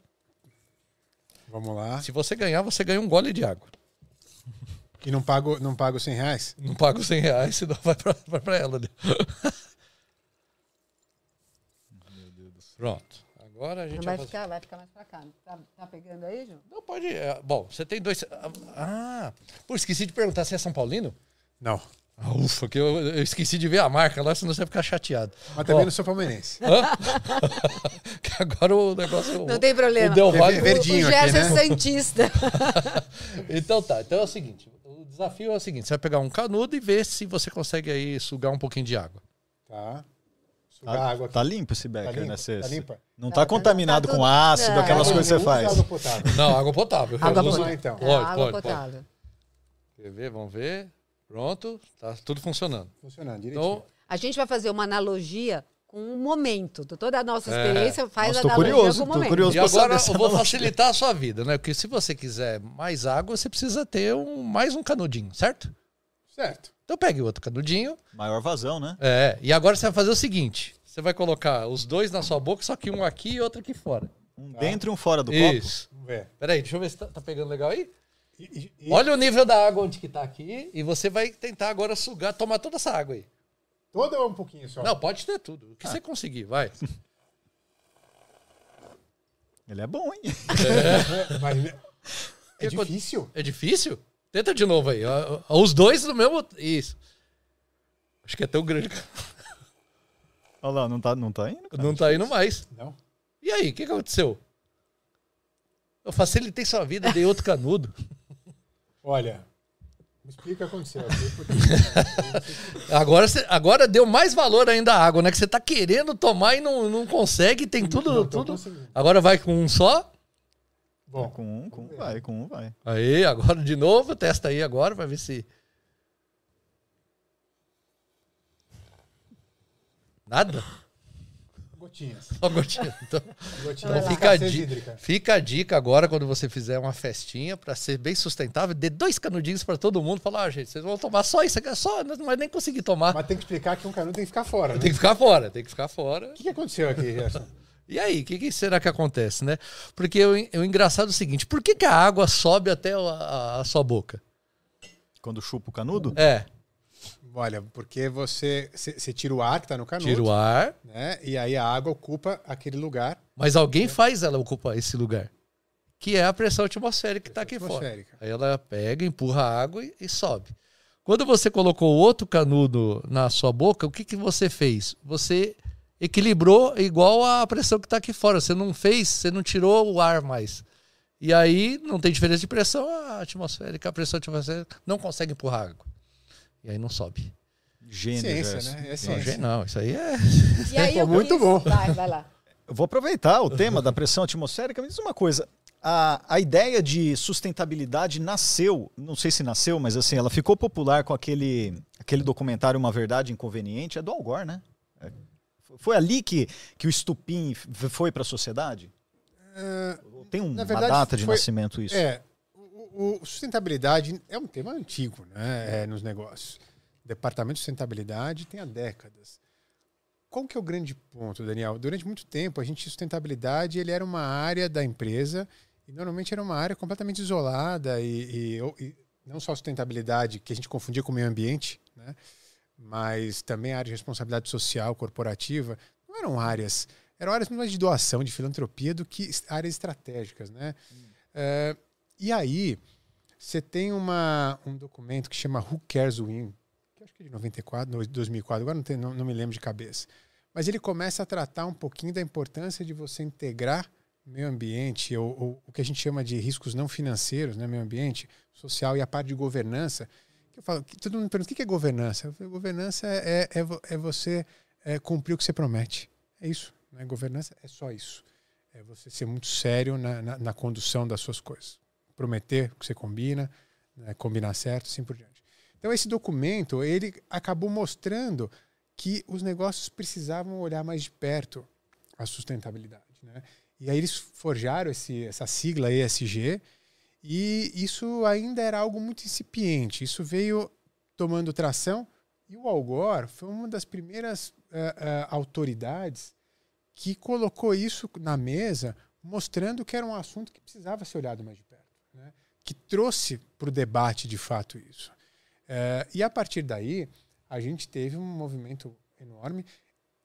Vamos lá. Se você ganhar, você ganha um gole de água. E não pago, não pago 100 reais? Não pago 100 reais, senão vai pra, vai pra ela. Né? Pronto. Agora a gente vai, vai ficar, vai ficar mais pra cá. Tá, tá pegando aí, João? Não, pode. É, bom, você tem dois. Ah, pô, esqueci de perguntar se é São Paulino? Não. Ah, ufa, que eu, eu, esqueci de ver a marca lá, senão você vai ficar chateado. Mas também Ó, não sou palmeirense. [LAUGHS] que agora o negócio. Não tem problema. O Del Valle, verdinho o Gerson aqui, né? é Santista. [LAUGHS] então tá, então é o seguinte: o desafio é o seguinte: você vai pegar um canudo e ver se você consegue aí sugar um pouquinho de água. Tá. Tá, água aqui. tá limpo esse becker, tá limpo, né? Tá limpa? Não tá, tá contaminado tá com ácido, aquelas coisas que você faz. Água potável. Não, água potável. Água potável. então. Pode, água pode, potável. Pode. Quer ver? Vamos ver. Pronto, tá tudo funcionando. Funcionando, direitinho. Então, a gente vai fazer uma analogia com o momento. Toda a nossa é. experiência é. faz Nossa, analogia curioso, com o momento. Curioso e agora eu vou facilitar a sua vida, né? Porque se você quiser mais água, você precisa ter um, mais um canudinho, certo? Certo. Então pegue outro canudinho. Maior vazão, né? É. E agora você vai fazer o seguinte: você vai colocar os dois na sua boca, só que um aqui e outro aqui fora. Um tá. dentro e um fora do Isso. copo? Ver. Peraí, deixa eu ver se tá, tá pegando legal aí. E, e, Olha o nível da água onde que tá aqui e você vai tentar agora sugar, tomar toda essa água aí. Toda ou um pouquinho só? Não, pode ter tudo. O que ah. você conseguir, vai. [LAUGHS] Ele é bom, hein? É, [LAUGHS] mas é difícil. É difícil? Tenta de novo aí. Os dois no mesmo. Isso. Acho que é tão grande. Olha lá, não tá, não tá indo? Cara. Não tá indo mais. Não. E aí, o que, que aconteceu? Eu facilitei sua vida, dei outro canudo. Olha, explica o que aconteceu aqui. Porque... [LAUGHS] agora, agora deu mais valor ainda à água, né? Que você tá querendo tomar e não, não consegue, tem tudo. Não, tudo. Agora vai com um só? Bom, com um, com um vai, com um vai. Aí, agora de novo, testa aí agora, vai ver se. Nada? Gotinhas. Só gotinhas. Então, [LAUGHS] gotinhas. então fica, a dica, fica a dica agora, quando você fizer uma festinha, para ser bem sustentável, dê dois canudinhos para todo mundo. Falar, ah, gente, vocês vão tomar só isso aqui, é só, não vai nem conseguir tomar. Mas tem que explicar que um canudo tem que ficar fora, né? Tem que ficar fora, tem que ficar fora. O que, que aconteceu aqui, Gerson? [LAUGHS] E aí, o que, que, será que acontece, né? Porque o, o engraçado é o seguinte: por que, que a água sobe até a, a, a sua boca? Quando chupa o canudo? É. Olha, porque você, tira o ar que está no canudo. Tira o ar. Né? E aí a água ocupa aquele lugar. Mas alguém faz ela ocupar esse lugar. Que é a pressão atmosférica que está aqui fora. Aí ela pega, empurra a água e, e, sobe. Quando você colocou outro canudo na sua boca, o que, que você fez? Você equilibrou igual a pressão que está aqui fora. Você não fez, você não tirou o ar mais. E aí não tem diferença de pressão, a atmosférica, a pressão atmosférica não consegue empurrar água. E aí não sobe. Gênio, ciência, né? É ciência. Não, não, isso aí é. E aí Pô, muito bom. Vai, vai lá. Eu vou aproveitar o tema da pressão atmosférica. Me diz uma coisa. A, a ideia de sustentabilidade nasceu, não sei se nasceu, mas assim, ela ficou popular com aquele, aquele documentário Uma Verdade Inconveniente, é do Al Gore, né? É. Foi ali que, que o estupim foi para a sociedade? Uh, Tem uma verdade, data de foi, nascimento isso? É, o, sustentabilidade é um tema antigo né, é, nos negócios. O departamento de sustentabilidade tem há décadas. Qual que é o grande ponto, Daniel? Durante muito tempo, a gente sustentabilidade ele era uma área da empresa e normalmente era uma área completamente isolada e, e, e não só sustentabilidade que a gente confundia com o meio ambiente, né? mas também a área de responsabilidade social corporativa não eram áreas eram áreas mais de doação, de filantropia do que áreas estratégicas, né? Hum. É, e aí, você tem uma, um documento que chama Who Cares Win, que acho que é de 94, 2004, agora não, tem, não, não me lembro de cabeça. Mas ele começa a tratar um pouquinho da importância de você integrar meio ambiente, ou, ou, o que a gente chama de riscos não financeiros, né, meio ambiente, social e a parte de governança. Que eu falo, que todo mundo me pergunta o que é governança? Falo, governança é, é, é você é, cumprir o que você promete. É isso. Né? Governança é só isso. É você ser muito sério na, na, na condução das suas coisas prometer que você combina, né, combinar certo, assim por diante. Então esse documento ele acabou mostrando que os negócios precisavam olhar mais de perto a sustentabilidade, né? E aí eles forjaram esse, essa sigla ESG e isso ainda era algo muito incipiente. Isso veio tomando tração e o Al Gore foi uma das primeiras uh, uh, autoridades que colocou isso na mesa, mostrando que era um assunto que precisava ser olhado mais de perto né, que trouxe para o debate de fato isso. É, e a partir daí, a gente teve um movimento enorme.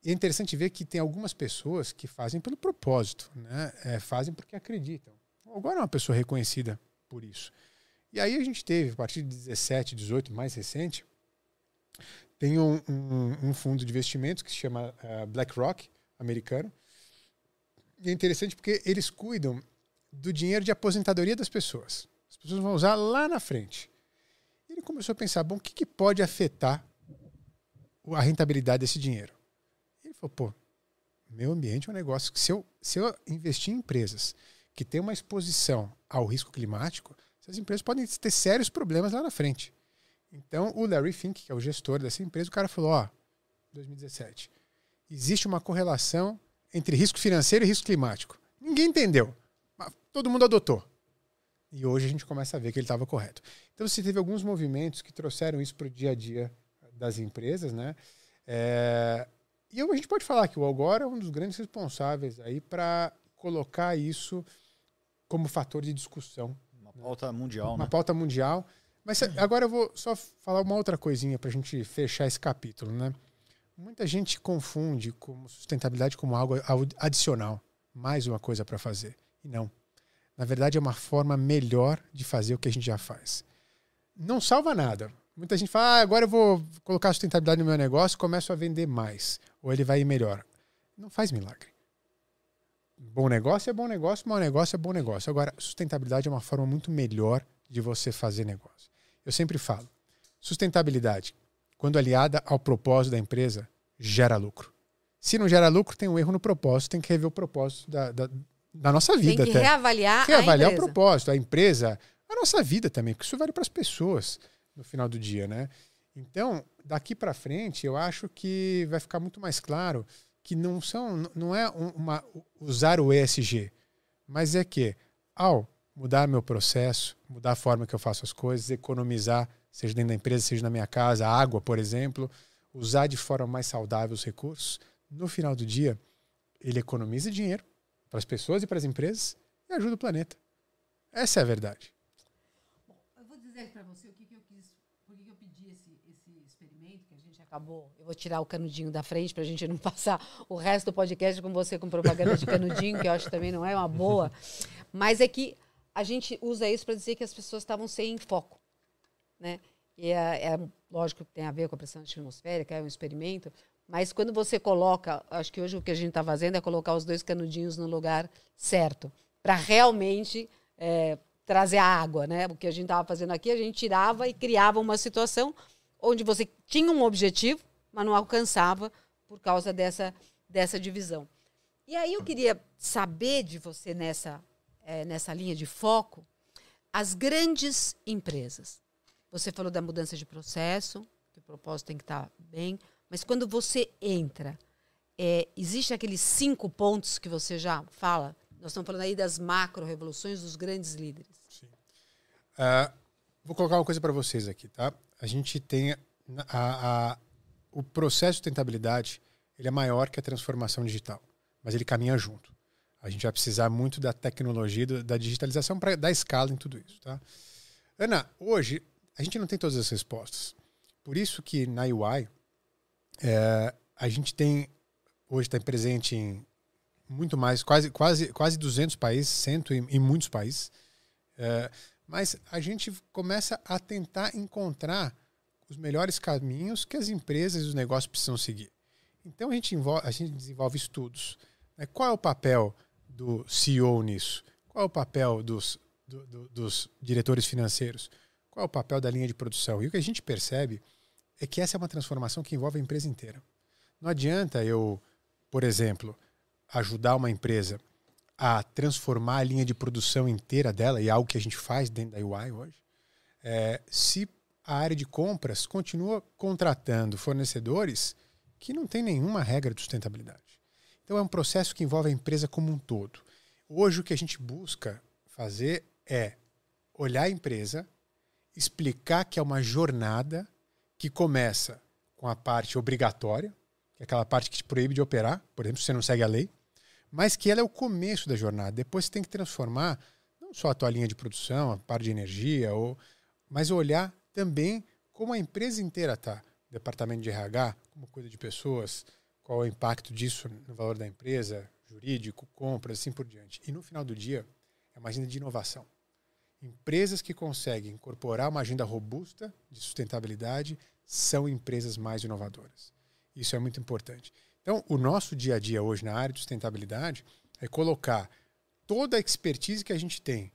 E é interessante ver que tem algumas pessoas que fazem pelo propósito, né? É, fazem porque acreditam. Agora é uma pessoa reconhecida por isso. E aí a gente teve, a partir de 17, 18, mais recente, tem um, um, um fundo de investimentos que se chama uh, BlackRock, americano. E é interessante porque eles cuidam do dinheiro de aposentadoria das pessoas. As pessoas vão usar lá na frente. Ele começou a pensar, bom, o que, que pode afetar a rentabilidade desse dinheiro? Ele falou, pô, meu ambiente é um negócio que se eu, se eu investir em empresas que têm uma exposição ao risco climático, essas empresas podem ter sérios problemas lá na frente. Então, o Larry Fink, que é o gestor dessa empresa, o cara falou, ó, 2017, existe uma correlação entre risco financeiro e risco climático. Ninguém entendeu todo mundo adotou. E hoje a gente começa a ver que ele estava correto. Então, você teve alguns movimentos que trouxeram isso para o dia a dia das empresas, né? É... E a gente pode falar que o Algor é um dos grandes responsáveis aí para colocar isso como fator de discussão. Uma pauta mundial, Uma né? pauta mundial. Mas agora eu vou só falar uma outra coisinha para a gente fechar esse capítulo, né? Muita gente confunde como sustentabilidade como algo adicional, mais uma coisa para fazer. E não. Na verdade, é uma forma melhor de fazer o que a gente já faz. Não salva nada. Muita gente fala, ah, agora eu vou colocar sustentabilidade no meu negócio, começo a vender mais. Ou ele vai ir melhor. Não faz milagre. Bom negócio é bom negócio, mau negócio é bom negócio. Agora, sustentabilidade é uma forma muito melhor de você fazer negócio. Eu sempre falo, sustentabilidade, quando aliada ao propósito da empresa, gera lucro. Se não gera lucro, tem um erro no propósito, tem que rever o propósito da, da, da nossa vida. Tem que até. reavaliar, reavaliar o propósito, a empresa, a nossa vida também, porque isso vale para as pessoas no final do dia, né? Então, daqui para frente, eu acho que vai ficar muito mais claro que não são, não é uma, usar o ESG, mas é que ao mudar meu processo, mudar a forma que eu faço as coisas, economizar, seja dentro da empresa, seja na minha casa, água, por exemplo, usar de forma mais saudável os recursos, no final do dia, ele economiza dinheiro para as pessoas e para as empresas e ajuda o planeta. Essa é a verdade. Bom, eu vou dizer para você acabou. Eu vou tirar o canudinho da frente para a gente não [LAUGHS] passar o resto do podcast com você com propaganda de canudinho, que eu acho que também não é uma boa. Mas é que a gente usa isso para dizer que as pessoas estavam sem foco. Né? E é, é, lógico que tem a ver com a pressão atmosférica, é um experimento, mas quando você coloca, acho que hoje o que a gente está fazendo é colocar os dois canudinhos no lugar certo, para realmente é, trazer a água. Né? O que a gente estava fazendo aqui, a gente tirava e criava uma situação onde você tinha um objetivo, mas não alcançava por causa dessa, dessa divisão. E aí eu queria saber de você nessa, é, nessa linha de foco as grandes empresas. Você falou da mudança de processo, que o propósito tem que estar bem, mas quando você entra, é, existe aqueles cinco pontos que você já fala? Nós estamos falando aí das macro-revoluções dos grandes líderes. Sim. Uh, vou colocar uma coisa para vocês aqui, tá? a gente tem a, a, o processo de sustentabilidade ele é maior que a transformação digital, mas ele caminha junto. A gente vai precisar muito da tecnologia, da digitalização para dar escala em tudo isso. Tá? Ana, hoje a gente não tem todas as respostas. Por isso que na UI é, a gente tem hoje está presente em muito mais, quase, quase, quase 200 países, cento em muitos países. É, mas a gente começa a tentar encontrar os melhores caminhos que as empresas e os negócios precisam seguir. Então a gente, envolve, a gente desenvolve estudos. Né? Qual é o papel do CEO nisso? Qual é o papel dos, do, do, dos diretores financeiros? Qual é o papel da linha de produção? E o que a gente percebe é que essa é uma transformação que envolve a empresa inteira. Não adianta eu, por exemplo, ajudar uma empresa a transformar a linha de produção inteira dela, e é algo que a gente faz dentro da UI hoje, é, se a área de compras continua contratando fornecedores que não tem nenhuma regra de sustentabilidade. Então é um processo que envolve a empresa como um todo. Hoje o que a gente busca fazer é olhar a empresa, explicar que é uma jornada que começa com a parte obrigatória, que é aquela parte que te proíbe de operar, por exemplo, se você não segue a lei, mas que ela é o começo da jornada. Depois você tem que transformar não só a tua linha de produção, a parte de energia, ou, mas olhar também como a empresa inteira está. Departamento de RH, como cuida de pessoas, qual é o impacto disso no valor da empresa, jurídico, compras, assim por diante. E no final do dia, é uma agenda de inovação. Empresas que conseguem incorporar uma agenda robusta de sustentabilidade são empresas mais inovadoras. Isso é muito importante. Então, o nosso dia a dia hoje na área de sustentabilidade é colocar toda a expertise que a gente tem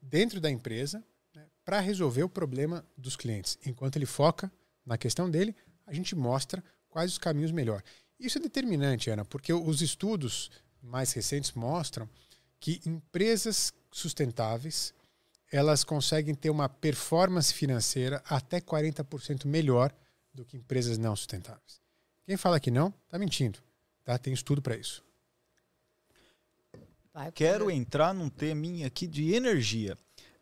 dentro da empresa né, para resolver o problema dos clientes. Enquanto ele foca na questão dele, a gente mostra quais os caminhos melhor. Isso é determinante, Ana, porque os estudos mais recentes mostram que empresas sustentáveis elas conseguem ter uma performance financeira até 40% melhor do que empresas não sustentáveis. Quem fala que não, está mentindo. Tá? Tem estudo para isso. Quero entrar num teminha aqui de energia.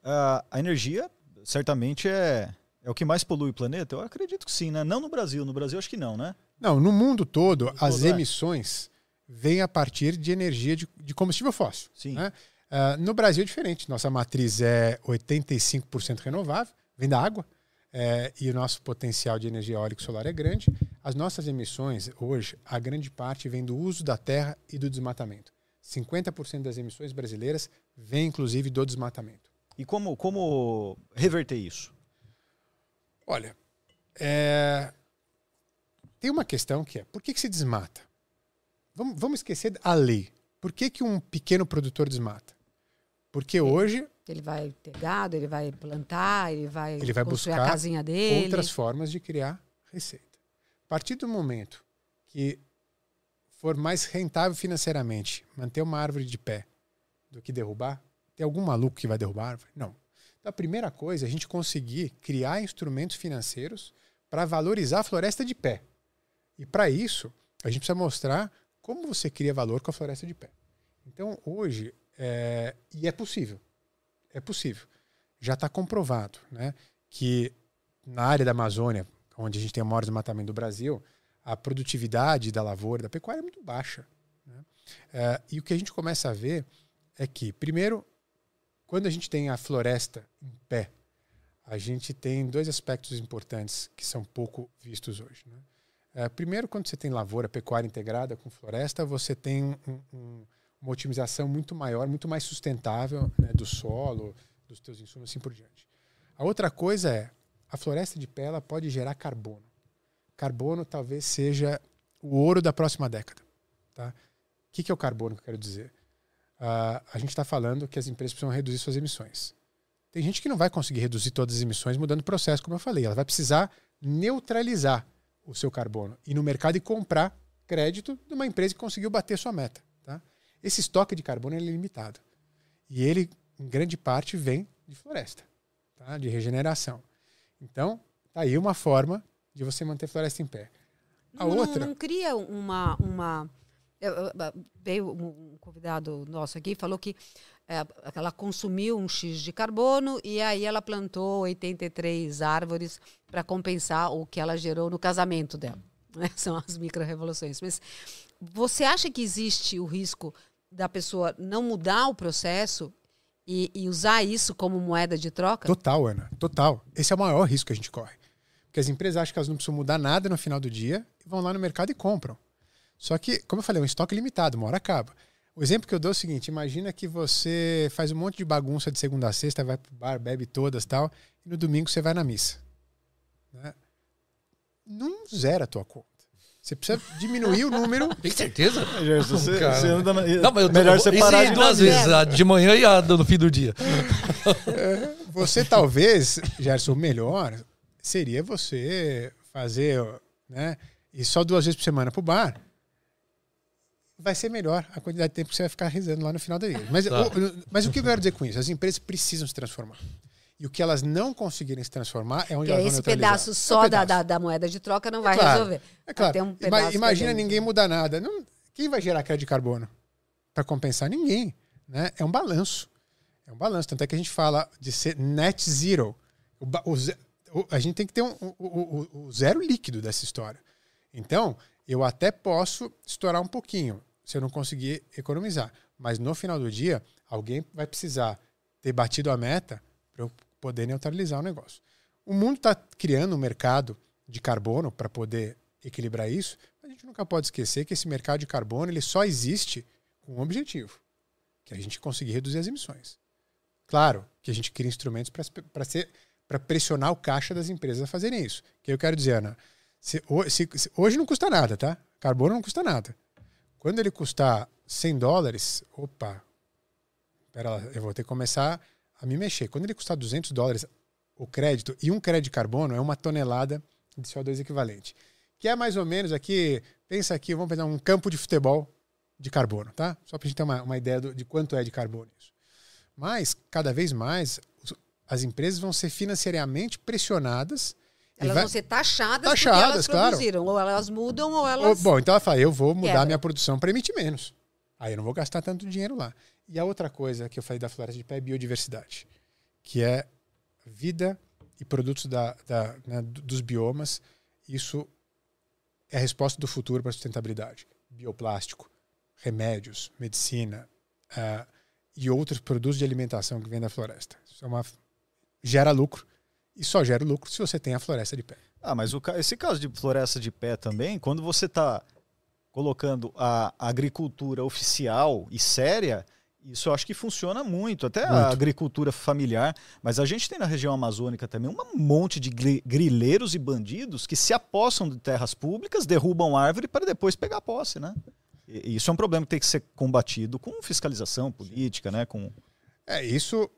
Uh, a energia, certamente, é, é o que mais polui o planeta? Eu acredito que sim, né? Não no Brasil. No Brasil, acho que não, né? Não, no mundo todo, no as todo, é. emissões vem a partir de energia de, de combustível fóssil. Sim. Né? Uh, no Brasil é diferente. Nossa matriz é 85% renovável, vem da água, é, e o nosso potencial de energia eólica e solar é grande. As nossas emissões, hoje, a grande parte vem do uso da terra e do desmatamento. 50% das emissões brasileiras vem, inclusive, do desmatamento. E como, como reverter isso? Olha, é... tem uma questão que é: por que, que se desmata? Vamos, vamos esquecer a lei. Por que, que um pequeno produtor desmata? Porque hoje. Ele vai ter gado, ele vai plantar, ele vai, ele vai buscar a casinha dele. outras formas de criar receita. A partir do momento que for mais rentável financeiramente manter uma árvore de pé do que derrubar, tem algum maluco que vai derrubar a árvore? Não. Então, a primeira coisa é a gente conseguir criar instrumentos financeiros para valorizar a floresta de pé. E para isso, a gente precisa mostrar como você cria valor com a floresta de pé. Então, hoje, é, e é possível. É possível. Já está comprovado né, que na área da Amazônia, onde a gente tem o maior desmatamento do Brasil, a produtividade da lavoura, da pecuária é muito baixa. Né? É, e o que a gente começa a ver é que, primeiro, quando a gente tem a floresta em pé, a gente tem dois aspectos importantes que são pouco vistos hoje. Né? É, primeiro, quando você tem lavoura, pecuária integrada com floresta, você tem um, um uma otimização muito maior, muito mais sustentável né, do solo, dos teus insumos, assim por diante. A outra coisa é, a floresta de pé ela pode gerar carbono. Carbono talvez seja o ouro da próxima década. Tá? O que, que é o carbono que eu quero dizer? Uh, a gente está falando que as empresas precisam reduzir suas emissões. Tem gente que não vai conseguir reduzir todas as emissões mudando o processo, como eu falei. Ela vai precisar neutralizar o seu carbono, ir no mercado e comprar crédito de uma empresa que conseguiu bater sua meta. Esse estoque de carbono é limitado. E ele, em grande parte, vem de floresta, tá? de regeneração. Então, tá aí uma forma de você manter a floresta em pé. A não, outra. Não, não cria uma. uma... Veio um convidado nosso aqui falou que é, ela consumiu um X de carbono e aí ela plantou 83 árvores para compensar o que ela gerou no casamento dela. Né? [LAUGHS] São as micro-revoluções. Mas você acha que existe o risco da pessoa não mudar o processo e, e, usar isso como moeda de troca? Total, Ana, total. Esse é o maior risco que a gente corre. Porque as empresas acham que elas não precisam mudar nada no final do dia e vão lá no mercado e compram. Só que, como eu falei, é um estoque limitado, uma hora acaba. O exemplo que eu dou é o seguinte: imagina que você faz um monte de bagunça de segunda a sexta, vai pro bar, bebe todas tal, e no domingo você vai na missa. Né? Não zera a tua conta. Você precisa diminuir o número. [LAUGHS] Tem certeza? Gerson, você, você anda na... Não, mas eu tô, Melhor separar de duas vezes, a de manhã e a no fim do dia. É, você talvez, Gerson, o melhor seria você fazer, né? E só duas vezes por semana pro bar. Vai ser melhor a quantidade de tempo que você vai ficar rezando lá no final da vida. Mas, tá. o, mas o que eu quero dizer com isso? As empresas precisam se transformar. E o que elas não conseguirem se transformar é onde que elas esse vão pedaço só é pedaço. Da, da, moeda de troca não vai é claro, resolver. É claro. Um Imagina ninguém mudar nada. Não, quem vai gerar crédito de carbono? Para compensar? Ninguém. Né? É um balanço. É um balanço. Tanto é que a gente fala de ser net zero. O, o, a gente tem que ter um, o, o zero líquido dessa história. Então, eu até posso estourar um pouquinho se eu não conseguir economizar. Mas no final do dia, alguém vai precisar ter batido a meta para eu poder neutralizar o negócio. O mundo está criando um mercado de carbono para poder equilibrar isso, a gente nunca pode esquecer que esse mercado de carbono ele só existe com um objetivo, que é a gente conseguir reduzir as emissões. Claro que a gente cria instrumentos para ser para pressionar o caixa das empresas a fazerem isso. Que eu quero dizer, Ana, se, se, se, hoje não custa nada, tá? Carbono não custa nada. Quando ele custar 100 dólares, opa, pera lá, eu vou ter que começar a me mexer. Quando ele custar 200 dólares o crédito, e um crédito de carbono é uma tonelada de CO2 equivalente. Que é mais ou menos aqui, pensa aqui, vamos pegar um campo de futebol de carbono, tá? Só para a gente ter uma, uma ideia do, de quanto é de carbono isso. Mas, cada vez mais, as empresas vão ser financeiramente pressionadas. Elas vai... vão ser taxadas, taxadas elas claro. produziram. Ou elas mudam ou elas. Bom, então ela fala: eu vou mudar minha produção para emitir menos. Aí eu não vou gastar tanto dinheiro lá. E a outra coisa que eu falei da floresta de pé é biodiversidade, que é vida e produtos da, da né, dos biomas. Isso é a resposta do futuro para a sustentabilidade. Bioplástico, remédios, medicina uh, e outros produtos de alimentação que vêm da floresta. Isso é uma, gera lucro e só gera lucro se você tem a floresta de pé. Ah, mas o, esse caso de floresta de pé também, quando você está colocando a agricultura oficial e séria, isso eu acho que funciona muito, até muito. a agricultura familiar. Mas a gente tem na região amazônica também um monte de grileiros e bandidos que se apossam de terras públicas, derrubam árvore para depois pegar posse, né? E isso é um problema que tem que ser combatido com fiscalização política, né? Com... É, isso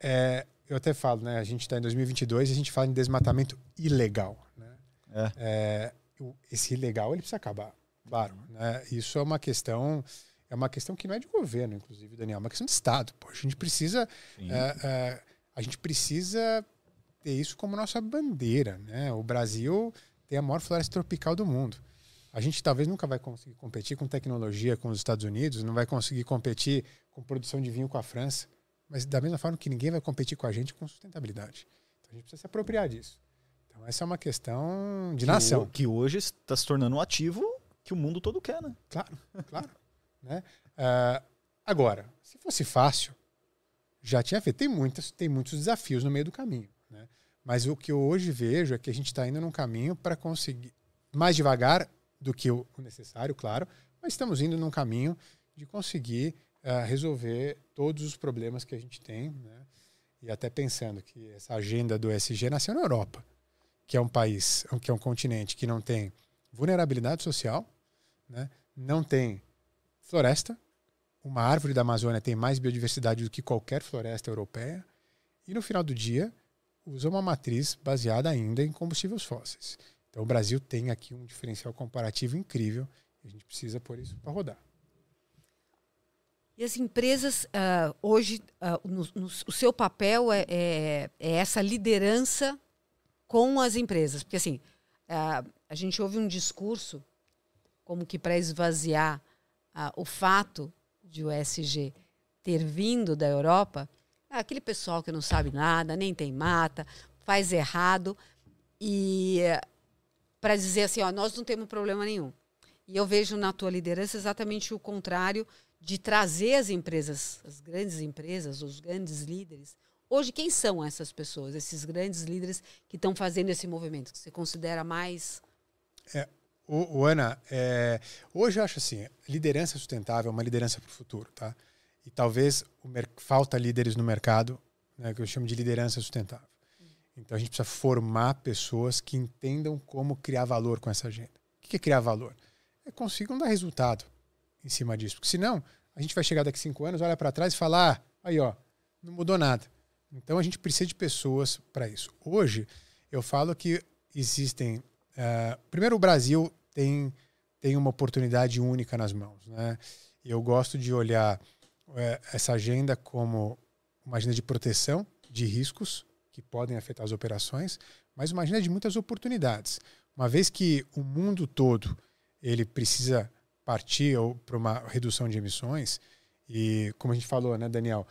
é, eu até falo, né? A gente está em 2022 e a gente fala em desmatamento ilegal, né? É. É, esse ilegal ele precisa acabar, claro. Né? Isso é uma questão é uma questão que não é de governo, inclusive, Daniel, é uma questão de Estado. Pô, a gente precisa. É, é, a gente precisa ter isso como nossa bandeira. Né? O Brasil tem a maior floresta tropical do mundo. A gente talvez nunca vai conseguir competir com tecnologia com os Estados Unidos, não vai conseguir competir com produção de vinho com a França, mas da mesma forma que ninguém vai competir com a gente com sustentabilidade. Então a gente precisa se apropriar disso. Então essa é uma questão de nação. O, que hoje está se tornando um ativo que o mundo todo quer, né? Claro, claro. Né? Uh, agora, se fosse fácil, já tinha feito. Tem, muitas, tem muitos desafios no meio do caminho. Né? Mas o que eu hoje vejo é que a gente está indo num caminho para conseguir, mais devagar do que o necessário, claro, mas estamos indo num caminho de conseguir uh, resolver todos os problemas que a gente tem. Né? E até pensando que essa agenda do SG nasceu na Europa, que é um país, que é um continente que não tem vulnerabilidade social, né? não tem floresta. Uma árvore da Amazônia tem mais biodiversidade do que qualquer floresta europeia. E no final do dia, usa uma matriz baseada ainda em combustíveis fósseis. Então o Brasil tem aqui um diferencial comparativo incrível e a gente precisa pôr isso para rodar. E as empresas, uh, hoje, uh, no, no, o seu papel é, é, é, essa liderança com as empresas. Porque, assim, uh, a gente ouve um discurso como que para esvaziar ah, o fato de o SG ter vindo da Europa, é aquele pessoal que não sabe nada, nem tem mata, faz errado, e para dizer assim, ó, nós não temos problema nenhum. E eu vejo na tua liderança exatamente o contrário de trazer as empresas, as grandes empresas, os grandes líderes. Hoje, quem são essas pessoas, esses grandes líderes que estão fazendo esse movimento, que você considera mais. É, o, o Ana, é, hoje eu acho assim, liderança sustentável é uma liderança para o futuro, tá? E talvez falta líderes no mercado, né, que eu chamo de liderança sustentável. Então a gente precisa formar pessoas que entendam como criar valor com essa agenda. O que é criar valor? É consigam dar resultado em cima disso. Porque senão, a gente vai chegar daqui cinco anos, olha para trás e falar, ah, aí ó, não mudou nada. Então a gente precisa de pessoas para isso. Hoje, eu falo que existem. Uh, primeiro, o Brasil tem, tem uma oportunidade única nas mãos. Né? Eu gosto de olhar é, essa agenda como uma agenda de proteção de riscos que podem afetar as operações, mas uma agenda de muitas oportunidades. Uma vez que o mundo todo ele precisa partir para uma redução de emissões, e como a gente falou, né, Daniel,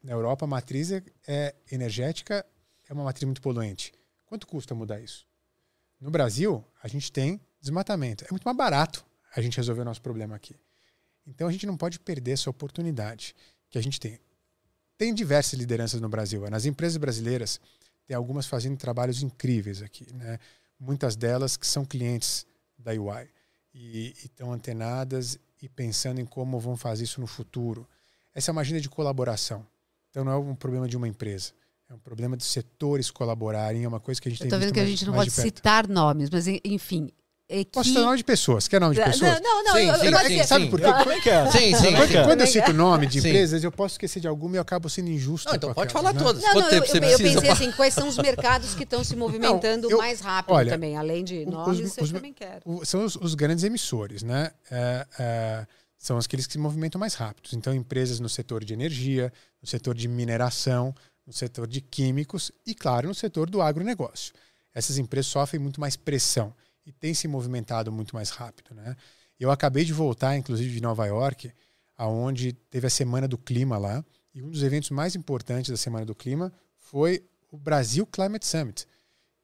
na Europa a matriz é, é energética é uma matriz muito poluente. Quanto custa mudar isso? No Brasil, a gente tem desmatamento. É muito mais barato a gente resolver o nosso problema aqui. Então a gente não pode perder essa oportunidade que a gente tem. Tem diversas lideranças no Brasil. Nas empresas brasileiras, tem algumas fazendo trabalhos incríveis aqui. Né? Muitas delas que são clientes da UI e estão antenadas e pensando em como vão fazer isso no futuro. Essa é uma agenda de colaboração. Então não é um problema de uma empresa. É um problema de setores colaborarem, é uma coisa que a gente Eu tem visto vendo que a gente não pode citar nomes, mas enfim, é que... Posso ter nome de pessoas? Quer nome de pessoas? Não, não, sim, eu, sim, eu, sim, sabe por quê? Como é que é? Sim, sim. Quando, sim. quando eu cito nome de empresas, eu posso esquecer de alguma e eu acabo sendo injusto. Não, então pode falar né? todas. Não, não, eu, você eu precisa? pensei assim, quais são os mercados que estão se movimentando eu- mais rápido olha, também, além de os- nomes, eu os- também quero. O- são os, os grandes emissores, né? É, é, são aqueles que se movimentam mais rápidos. Então, empresas no setor de energia, no setor de mineração, no setor de químicos e, claro, no setor do agronegócio. Essas empresas sofrem muito mais pressão e têm se movimentado muito mais rápido, né? Eu acabei de voltar, inclusive, de Nova York, aonde teve a Semana do Clima lá, e um dos eventos mais importantes da Semana do Clima foi o Brasil Climate Summit,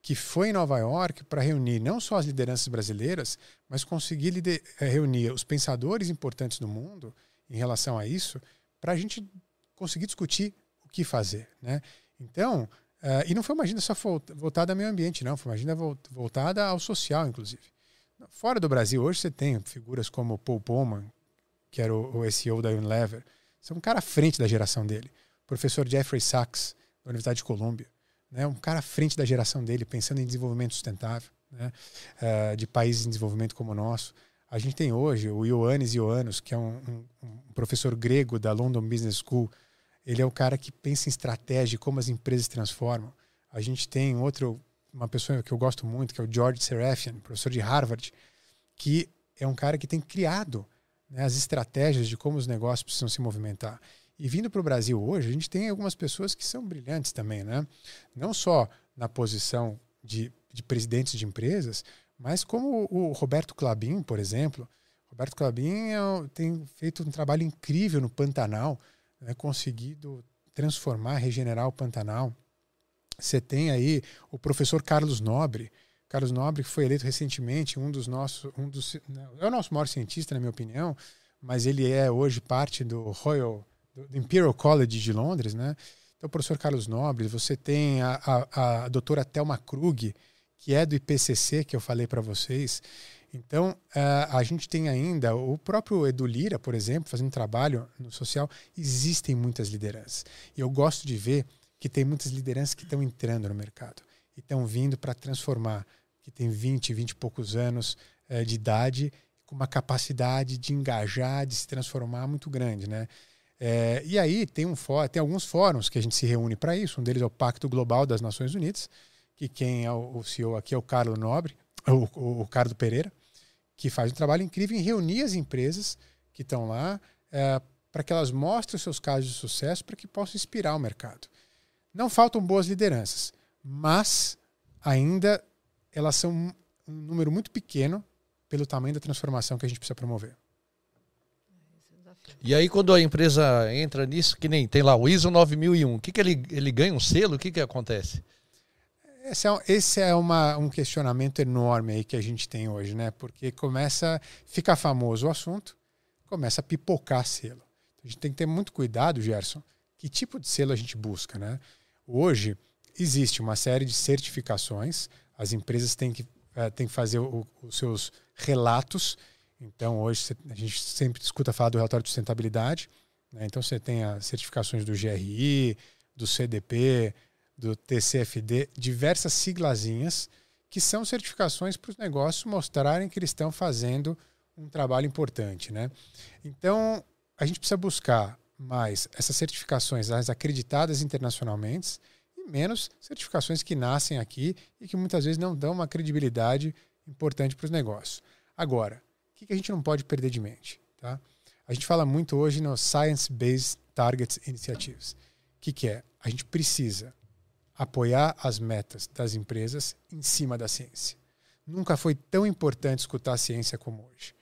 que foi em Nova York para reunir não só as lideranças brasileiras, mas conseguir eh, reunir os pensadores importantes do mundo em relação a isso, para a gente conseguir discutir o que fazer. Né? Então, uh, e não foi uma agenda só voltada ao meio ambiente, não, foi uma agenda voltada ao social, inclusive. Fora do Brasil, hoje você tem figuras como Paul Pullman, que era o, o SEO da Unilever, você é um cara à frente da geração dele. Professor Jeffrey Sachs, da Universidade de Colômbia, né? um cara à frente da geração dele, pensando em desenvolvimento sustentável, né? Uh, de países em desenvolvimento como o nosso. A gente tem hoje o Ioannis Ioannos, que é um, um, um, professor grego da London Business School. Ele é o cara que pensa em estratégia, como as empresas transformam. A gente tem outro, uma pessoa que eu gosto muito, que é o George Serafian, professor de Harvard, que é um cara que tem criado né, as estratégias de como os negócios precisam se movimentar. E vindo para o Brasil hoje, a gente tem algumas pessoas que são brilhantes também, né? Não só na posição de, de presidentes de empresas, mas como o Roberto Clabin, por exemplo, Roberto Clabin é, tem feito um trabalho incrível no Pantanal, né, conseguido transformar, regenerar o Pantanal. Você tem aí o professor Carlos Nobre, Carlos Nobre que foi eleito recentemente um dos nossos, um dos, é o nosso maior cientista na minha opinião, mas ele é hoje parte do Royal, do Imperial College de Londres, né? Então, professor Carlos Nobre, você tem a, a, a doutora Thelma Krug, que é do IPCC, que eu falei para vocês. Então, uh, a gente tem ainda o próprio Edu Lira, por exemplo, fazendo trabalho no social. Existem muitas lideranças. E eu gosto de ver que tem muitas lideranças que estão entrando no mercado e estão vindo para transformar, que tem 20, 20 e poucos anos uh, de idade, com uma capacidade de engajar, de se transformar muito grande, né? É, e aí tem, um tem alguns fóruns que a gente se reúne para isso. Um deles é o Pacto Global das Nações Unidas, que quem é o CEO aqui é o Carlos Nobre, o, o Carlos Pereira, que faz um trabalho incrível em reunir as empresas que estão lá é, para que elas mostrem os seus casos de sucesso para que possam inspirar o mercado. Não faltam boas lideranças, mas ainda elas são um número muito pequeno pelo tamanho da transformação que a gente precisa promover. E aí, quando a empresa entra nisso, que nem tem lá o ISO 9001, o que, que ele, ele ganha um selo? O que, que acontece? Esse é, esse é uma, um questionamento enorme aí que a gente tem hoje, né? Porque começa a ficar famoso o assunto, começa a pipocar selo. A gente tem que ter muito cuidado, Gerson, que tipo de selo a gente busca, né? Hoje existe uma série de certificações, as empresas têm que, é, têm que fazer o, os seus relatos. Então, hoje a gente sempre escuta falar do relatório de sustentabilidade. Né? Então, você tem as certificações do GRI, do CDP, do TCFD, diversas siglazinhas, que são certificações para os negócios mostrarem que eles estão fazendo um trabalho importante. Né? Então, a gente precisa buscar mais essas certificações as acreditadas internacionalmente e menos certificações que nascem aqui e que muitas vezes não dão uma credibilidade importante para os negócios. Agora, o que a gente não pode perder de mente? Tá? A gente fala muito hoje no Science Based Targets Initiatives. O que, que é? A gente precisa apoiar as metas das empresas em cima da ciência. Nunca foi tão importante escutar a ciência como hoje.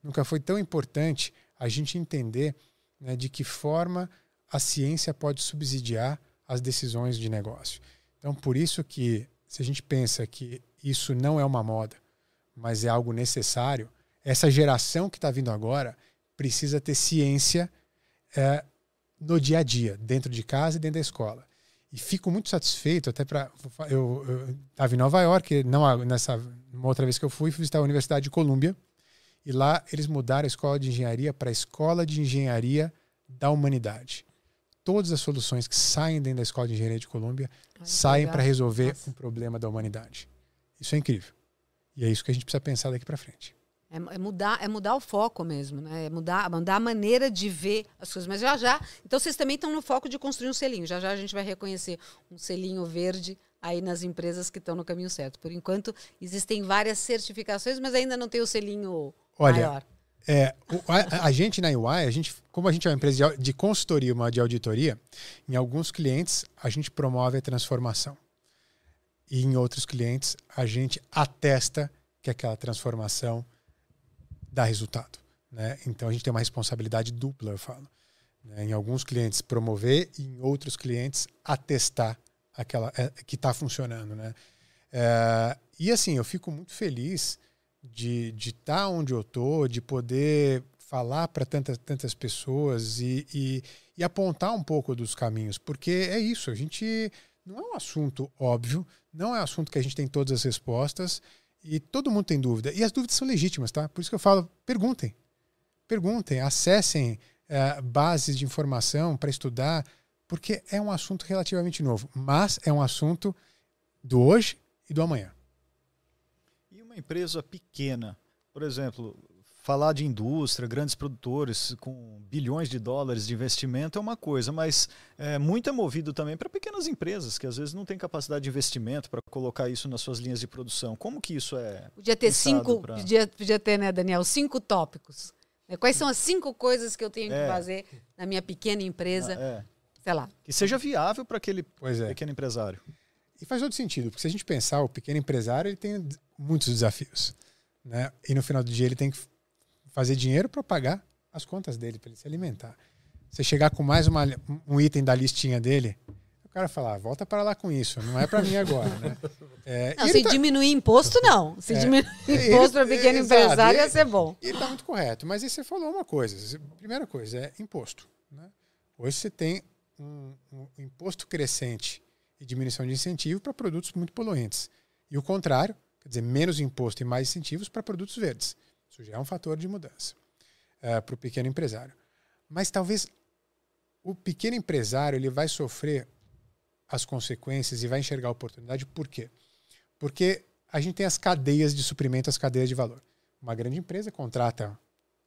Nunca foi tão importante a gente entender né, de que forma a ciência pode subsidiar as decisões de negócio. Então, por isso que se a gente pensa que isso não é uma moda, mas é algo necessário, essa geração que está vindo agora precisa ter ciência é, no dia a dia, dentro de casa e dentro da escola. E fico muito satisfeito, até para. Eu estava em Nova York, não nessa uma outra vez que eu fui, fui visitar a Universidade de Colômbia. E lá eles mudaram a escola de engenharia para a Escola de Engenharia da Humanidade. Todas as soluções que saem dentro da Escola de Engenharia de Colômbia saem para resolver Nossa. um problema da humanidade. Isso é incrível. E é isso que a gente precisa pensar daqui para frente. É, é, mudar, é mudar o foco mesmo, né? É mudar, mudar a maneira de ver as coisas. Mas já já. Então vocês também estão no foco de construir um selinho. Já já a gente vai reconhecer um selinho verde aí nas empresas que estão no caminho certo. Por enquanto, existem várias certificações, mas ainda não tem o selinho Olha, maior. É, a, a, gente na UI, a gente, como a gente é uma empresa de, de consultoria, uma de auditoria, em alguns clientes a gente promove a transformação. E em outros clientes a gente atesta que aquela transformação dá resultado. Né? Então a gente tem uma responsabilidade dupla, eu falo. Né? Em alguns clientes promover e em outros clientes atestar aquela é, que está funcionando. Né? É, e assim, eu fico muito feliz de estar tá onde eu tô, de poder falar para tantas, tantas pessoas e, e, e, apontar um pouco dos caminhos, porque é isso, a gente não é um assunto óbvio, não é um assunto que a gente tem todas as respostas e todo mundo tem dúvida. E as dúvidas são legítimas, tá? Por isso que eu falo, perguntem. Perguntem, acessem é, bases de informação para estudar, porque é um assunto relativamente novo, mas é um assunto do hoje e do amanhã. E uma empresa pequena, por exemplo, falar de indústria, grandes produtores com bilhões de dólares de investimento é uma coisa, mas é, muito é movido também para pequenas empresas que às vezes não têm capacidade de investimento para colocar isso nas suas linhas de produção. Como que isso é? Podia ter cinco, pra... podia, podia ter, né, Daniel, cinco tópicos. Né, quais são as cinco coisas que eu tenho é. que fazer na minha pequena empresa? Ah, é. Sei lá. Que seja viável para aquele é. pequeno empresário. E faz todo sentido, porque se a gente pensar, o pequeno empresário ele tem muitos desafios. Né? E no final do dia ele tem que fazer dinheiro para pagar as contas dele, para ele se alimentar. Você chegar com mais uma, um item da listinha dele, o cara falar, ah, volta para lá com isso, não é para mim agora. Né? [LAUGHS] É, não, se tá... diminuir imposto, não. Se é, diminuir [LAUGHS] imposto para pequeno empresário, ia ser bom. Ele está muito correto. Mas aí você falou uma coisa. Primeira coisa é imposto. Né? Hoje você tem um, um imposto crescente e diminuição de incentivo para produtos muito poluentes. E o contrário, quer dizer, menos imposto e mais incentivos para produtos verdes. Isso já é um fator de mudança uh, para o pequeno empresário. Mas talvez o pequeno empresário ele vai sofrer as consequências e vai enxergar a oportunidade. Por quê? Porque a gente tem as cadeias de suprimento, as cadeias de valor. Uma grande empresa contrata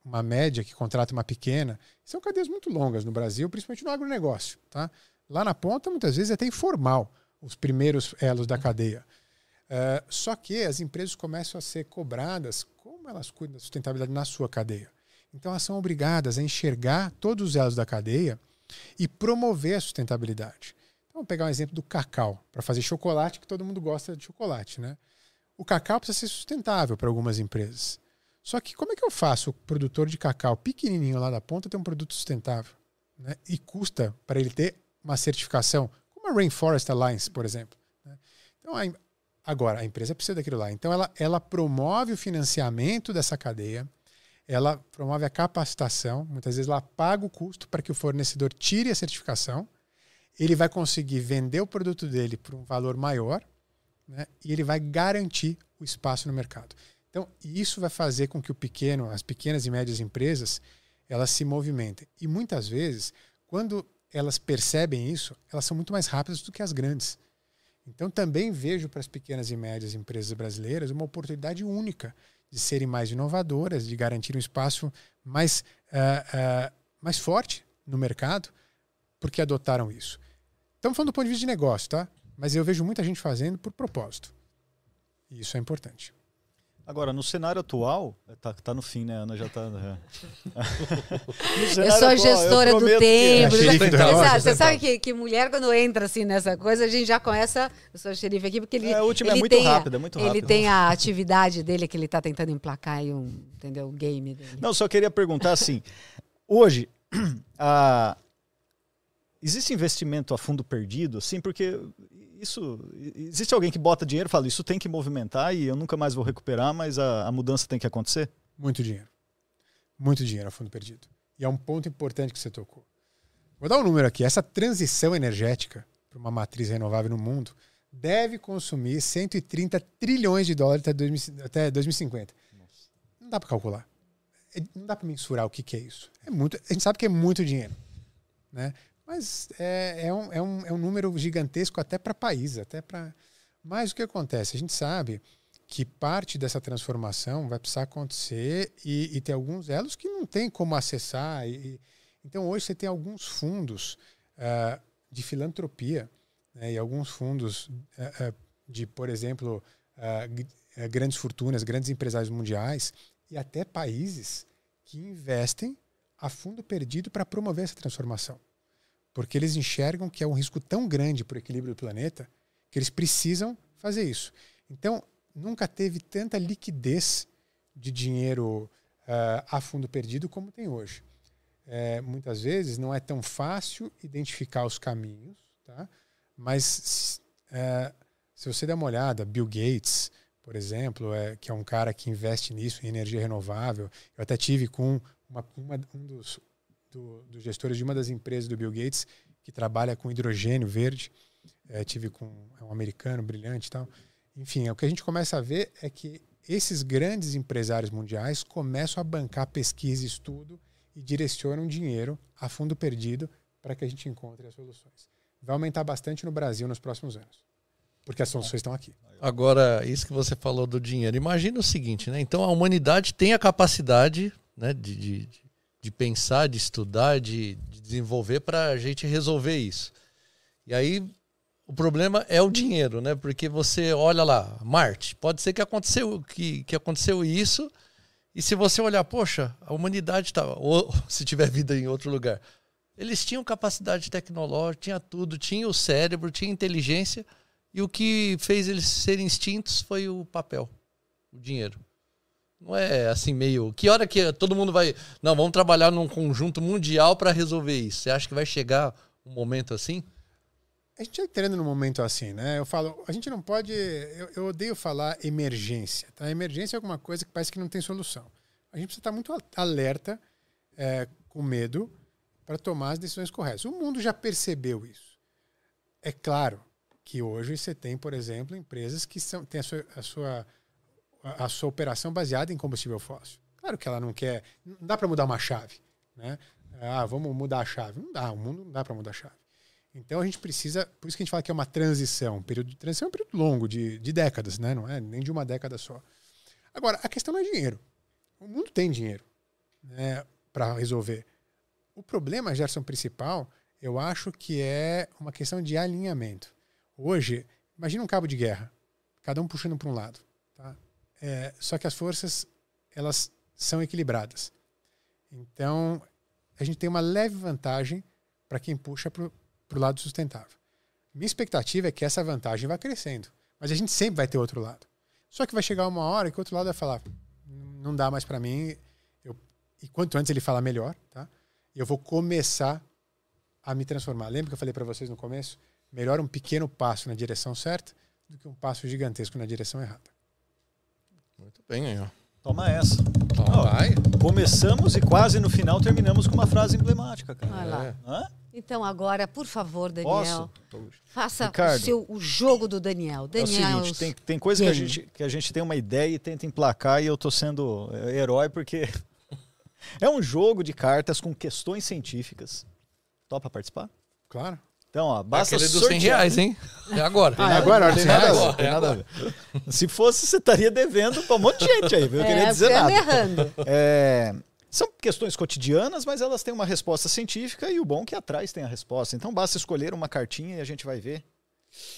uma média que contrata uma pequena. São cadeias muito longas no Brasil, principalmente no agronegócio. Tá? Lá na ponta, muitas vezes, é até informal os primeiros elos da cadeia. Uh, só que as empresas começam a ser cobradas como elas cuidam da sustentabilidade na sua cadeia. Então, elas são obrigadas a enxergar todos os elos da cadeia e promover a sustentabilidade. Então, vamos pegar um exemplo do cacau, para fazer chocolate, que todo mundo gosta de chocolate. Né? O cacau precisa ser sustentável para algumas empresas. Só que como é que eu faço o produtor de cacau pequenininho lá da ponta ter um produto sustentável? Né? E custa para ele ter uma certificação, como a Rainforest Alliance, por exemplo. Né? Então, agora, a empresa precisa daquilo lá. Então, ela, ela promove o financiamento dessa cadeia, ela promove a capacitação, muitas vezes ela paga o custo para que o fornecedor tire a certificação, ele vai conseguir vender o produto dele por um valor maior né? e ele vai garantir o espaço no mercado. Então, isso vai fazer com que o pequeno, as pequenas e médias empresas, elas se movimentem. E muitas vezes, quando elas percebem isso, elas são muito mais rápidas do que as grandes. Então, também vejo para as pequenas e médias empresas brasileiras uma oportunidade única de serem mais inovadoras, de garantir um espaço mais, uh, uh, mais forte no mercado, porque adotaram isso. Estamos falando do ponto de vista de negócio, tá? Mas eu vejo muita gente fazendo por propósito. E isso é importante. Agora, no cenário atual, tá, tá no fim, né? Ana já tá. [LAUGHS] É. eu sou a gestora do tempo. Que... É você sabe que, que mulher, quando entra assim nessa coisa, a gente já começa. Eu sou o xerife aqui, porque ele. É, ele é muito rápido, é muito rápido. Ele tem a atividade dele que ele está tentando emplacar e um, entendeu? O game dele. Não, só queria perguntar assim. hoje, [CLEARS THROAT] a, existe investimento a fundo perdido? Sim, porque isso existe alguém que bota dinheiro e fala isso tem que movimentar e eu nunca mais vou recuperar, mas a, a, mudança tem que acontecer? Muito dinheiro. Muito dinheiro a fundo perdido. E é um ponto importante que você tocou. Vou dar um número aqui. Essa transição energética para uma matriz renovável no mundo deve consumir 130 trilhões de dólares até, 2000, até 2050. Nossa. Não dá para calcular. É, não dá para mensurar o que, que é isso. É muito, a gente sabe que é muito dinheiro. Né? Mas é, é, um, é, um, é um número gigantesco até para país, até para. Mas o que acontece? A gente sabe que parte dessa transformação vai precisar acontecer e, e tem alguns elos que não tem como acessar. E, então hoje você tem alguns fundos uh, de filantropia né, e alguns fundos uh, uh, de, por exemplo, grandes fortunas, grandes empresários mundiais e até países que investem a fundo perdido para promover essa transformação porque eles enxergam que é um risco tão grande para o equilíbrio do planeta que eles precisam fazer isso. Então, nunca teve tanta liquidez de dinheiro uh, a fundo perdido como tem hoje. É, muitas vezes não é tão fácil identificar os caminhos, tá? mas uh, Se você der uma olhada, Bill Gates, por exemplo, é, que é um cara que investe nisso, em energia renovável. Eu até tive com uma, uma, um dos, do, dos gestores de uma das empresas do Bill Gates que trabalha com hidrogênio verde. É, tive com é um americano brilhante e tal. Enfim, o que a gente começa a ver é que esses grandes empresários mundiais começam a bancar pesquisa e estudo e direcionam dinheiro a fundo perdido para que a gente encontre as soluções. Vai aumentar bastante no Brasil nos próximos anos, porque as soluções estão aqui. Agora, isso que você falou do dinheiro, imagina o seguinte, né? Então a humanidade tem a capacidade né, de, de, de pensar, de estudar, de, de desenvolver para a gente resolver isso. E aí o problema é o dinheiro, né? Porque você olha lá, Marte, pode ser que aconteceu, que, que aconteceu isso, e se você olhar, poxa, a humanidade está, ou [LAUGHS] se tiver vida em outro lugar, eles tinham capacidade tecnológica, tinha tudo, tinha o cérebro, tinha inteligência, e o que fez eles serem extintos foi o papel, o dinheiro. Não é assim meio. Que hora que todo mundo vai. Não, vamos trabalhar num conjunto mundial para resolver isso. Você acha que vai chegar um momento assim? A gente está entrando num momento assim, né? Eu falo, a gente não pode. Eu, eu, odeio falar emergência. Tá? Emergência é alguma coisa que parece que não tem solução. A gente precisa estar muito alerta, é, com medo, para tomar as decisões corretas. O mundo já percebeu isso. É claro que hoje você tem, por exemplo, empresas que são, têm a sua, a sua, a sua operação baseada em combustível fóssil. Claro que ela não quer. Não dá para mudar uma chave. Né? Ah, vamos mudar a chave. Não dá, o mundo não dá para mudar a chave. Então a gente precisa, por isso que a gente fala que é uma transição. Um período de transição é um período longo, de, de décadas, né? não é nem de uma década só. Agora, a questão não é dinheiro. O mundo tem dinheiro né, para resolver. O problema, Gerson, principal, eu acho que é uma questão de alinhamento. Hoje, imagina um cabo de guerra, cada um puxando para um lado. É, só que as forças elas são equilibradas. Então, a gente tem uma leve vantagem para quem puxa para o lado sustentável. Minha expectativa é que essa vantagem vá crescendo. Mas a gente sempre vai ter outro lado. Só que vai chegar uma hora que o outro lado vai falar: não dá mais para mim. Eu, e quanto antes ele falar, melhor. Tá? Eu vou começar a me transformar. Lembra que eu falei para vocês no começo? Melhor um pequeno passo na direção certa do que um passo gigantesco na direção errada. Muito bem, aí, ó. Toma essa. Toma. começamos e quase no final terminamos com uma frase emblemática, cara. Olha lá. É. Então, agora, por favor, Daniel, Posso? faça o, seu, o jogo do Daniel. Daniel é o seguinte, tem, tem coisa que a, gente, que a gente tem uma ideia e tenta emplacar, e eu tô sendo herói porque [LAUGHS] é um jogo de cartas com questões científicas. Topa participar? Claro. Então, ó, basta Aquele dos 100 reais, hein? É agora. Ah, é agora? Tem nada, agora, tem nada a ver. Se fosse, você estaria devendo pra um monte de gente aí, viu? Eu é, queria dizer nada. Errando. É, são questões cotidianas, mas elas têm uma resposta científica e o bom é que atrás tem a resposta. Então basta escolher uma cartinha e a gente vai ver.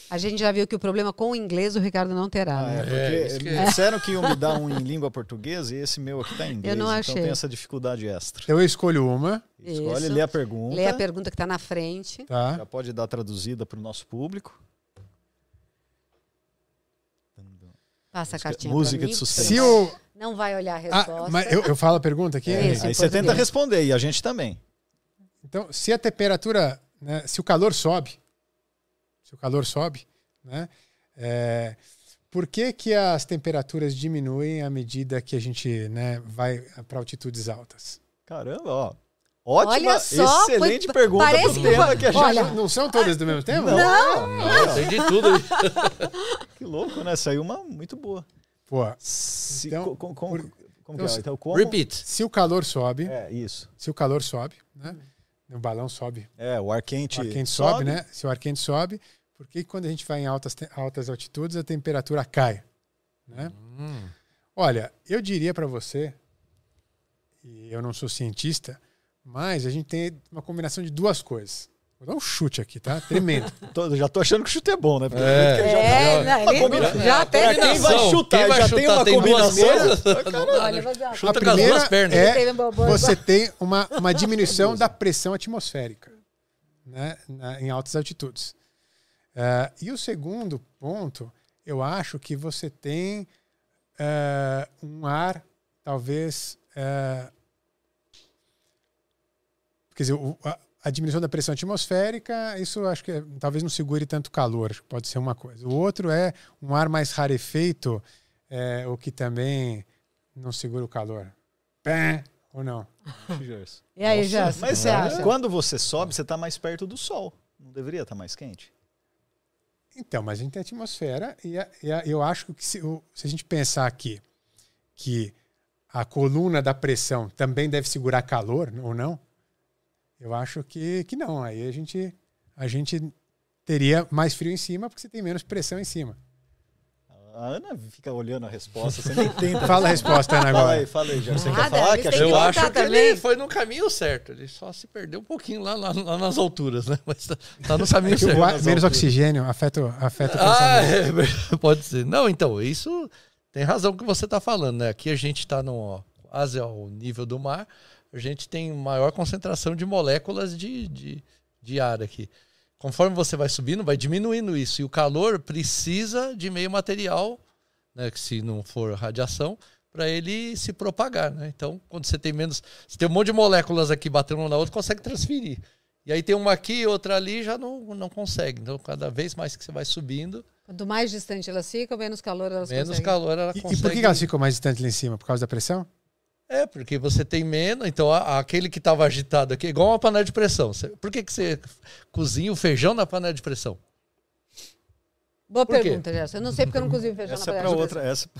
A gente já viu que o problema com o inglês o Ricardo não terá. Ah, né? é, porque é, que... disseram que iam me dar um em língua portuguesa e esse meu aqui está em inglês. Eu não achei. Então tem essa dificuldade extra. Eu escolho uma. Escolhe, lê a pergunta. Lê a pergunta que está na frente. Tá. Já pode dar traduzida para o nosso público. Passa a cartinha Música de sucesso. Se o, não vai olhar a ah, resposta. Ah, mas eu, eu falo a pergunta aqui? É, aí você tenta responder e a gente também. Então, se a temperatura, né, se o calor sobe, se o calor sobe, né, é, por que, que as temperaturas diminuem à medida que a gente né, vai para altitudes altas? Caramba, ó. Ótima, só, excelente foi, pergunta parece que, tema que a gente... Olha, não são todas do mesmo tema? Não. Não. Tem de tudo [LAUGHS] que louco, né? Saiu uma muito boa. Pô, se, então, com, com, por, como então, é? então, como, repeat. Se o calor sobe. É, isso. Se o calor sobe, né? O balão sobe. É, o ar quente. O ar quente sobe, sobe né? Se o ar quente sobe, por que quando a gente vai em altas, altas altitudes a temperatura cai? Né? Hum. Olha, eu diria para você, e eu não sou cientista, mas a gente tem uma combinação de duas coisas. Vou dar um chute aqui, tá? Tremendo. [LAUGHS] tô, já tô achando que o chute é bom, né? Porque é, já, é, já, não, ele, já até quem vai chutar, quem vai já chutar, tem uma tem combinação. a primeira é você tem uma, uma diminuição da pressão atmosférica né, na, em altas altitudes. Uh, e o segundo ponto, eu acho que você tem uh, um ar, talvez. Uh, quer dizer, o, a diminuição da pressão atmosférica, isso acho que talvez não segure tanto calor, pode ser uma coisa. O outro é um ar mais rarefeito, é, o que também não segura o calor. Pé, ou não? e aí, Gerson, mas você acha? quando você sobe, você está mais perto do sol. Não deveria estar tá mais quente? Então, mas a gente tem atmosfera e, a, e a, eu acho que se, se a gente pensar aqui que a coluna da pressão também deve segurar calor ou não, eu acho que, que não. Aí a gente, a gente teria mais frio em cima porque você tem menos pressão em cima. A Ana fica olhando a resposta, você nem [LAUGHS] tenta. fala a resposta, Ana, agora. Fala aí, fala aí, já. Você quer falar? Que eu acho que também. ele foi no caminho certo. Ele só se perdeu um pouquinho lá, lá, lá nas alturas, né? Mas tá, tá no caminho é certo. menos alturas. oxigênio afeta, afeta o ah, é, [LAUGHS] pode ser. Não, então, isso tem razão que você está falando, né? Aqui a gente está quase ao nível do mar a gente tem maior concentração de moléculas de, de, de ar aqui. Conforme você vai subindo, vai diminuindo isso. E o calor precisa de meio material, né, que se não for radiação, para ele se propagar. Né? Então, quando você tem menos. Você tem um monte de moléculas aqui batendo uma na outra, consegue transferir. E aí tem uma aqui, outra ali, já não, não consegue. Então, cada vez mais que você vai subindo. Quanto mais distante elas ficam, menos calor elas menos conseguem. calor ela e, consegue. E por que elas ficam mais distantes lá em cima? Por causa da pressão? É, porque você tem menos. Então, a, aquele que estava agitado aqui, igual uma panela de pressão. Você, por que, que você cozinha o feijão na panela de pressão? Boa por pergunta, Gerson. Eu não sei porque eu não cozinho feijão essa na é panela é pra de outra, pressão.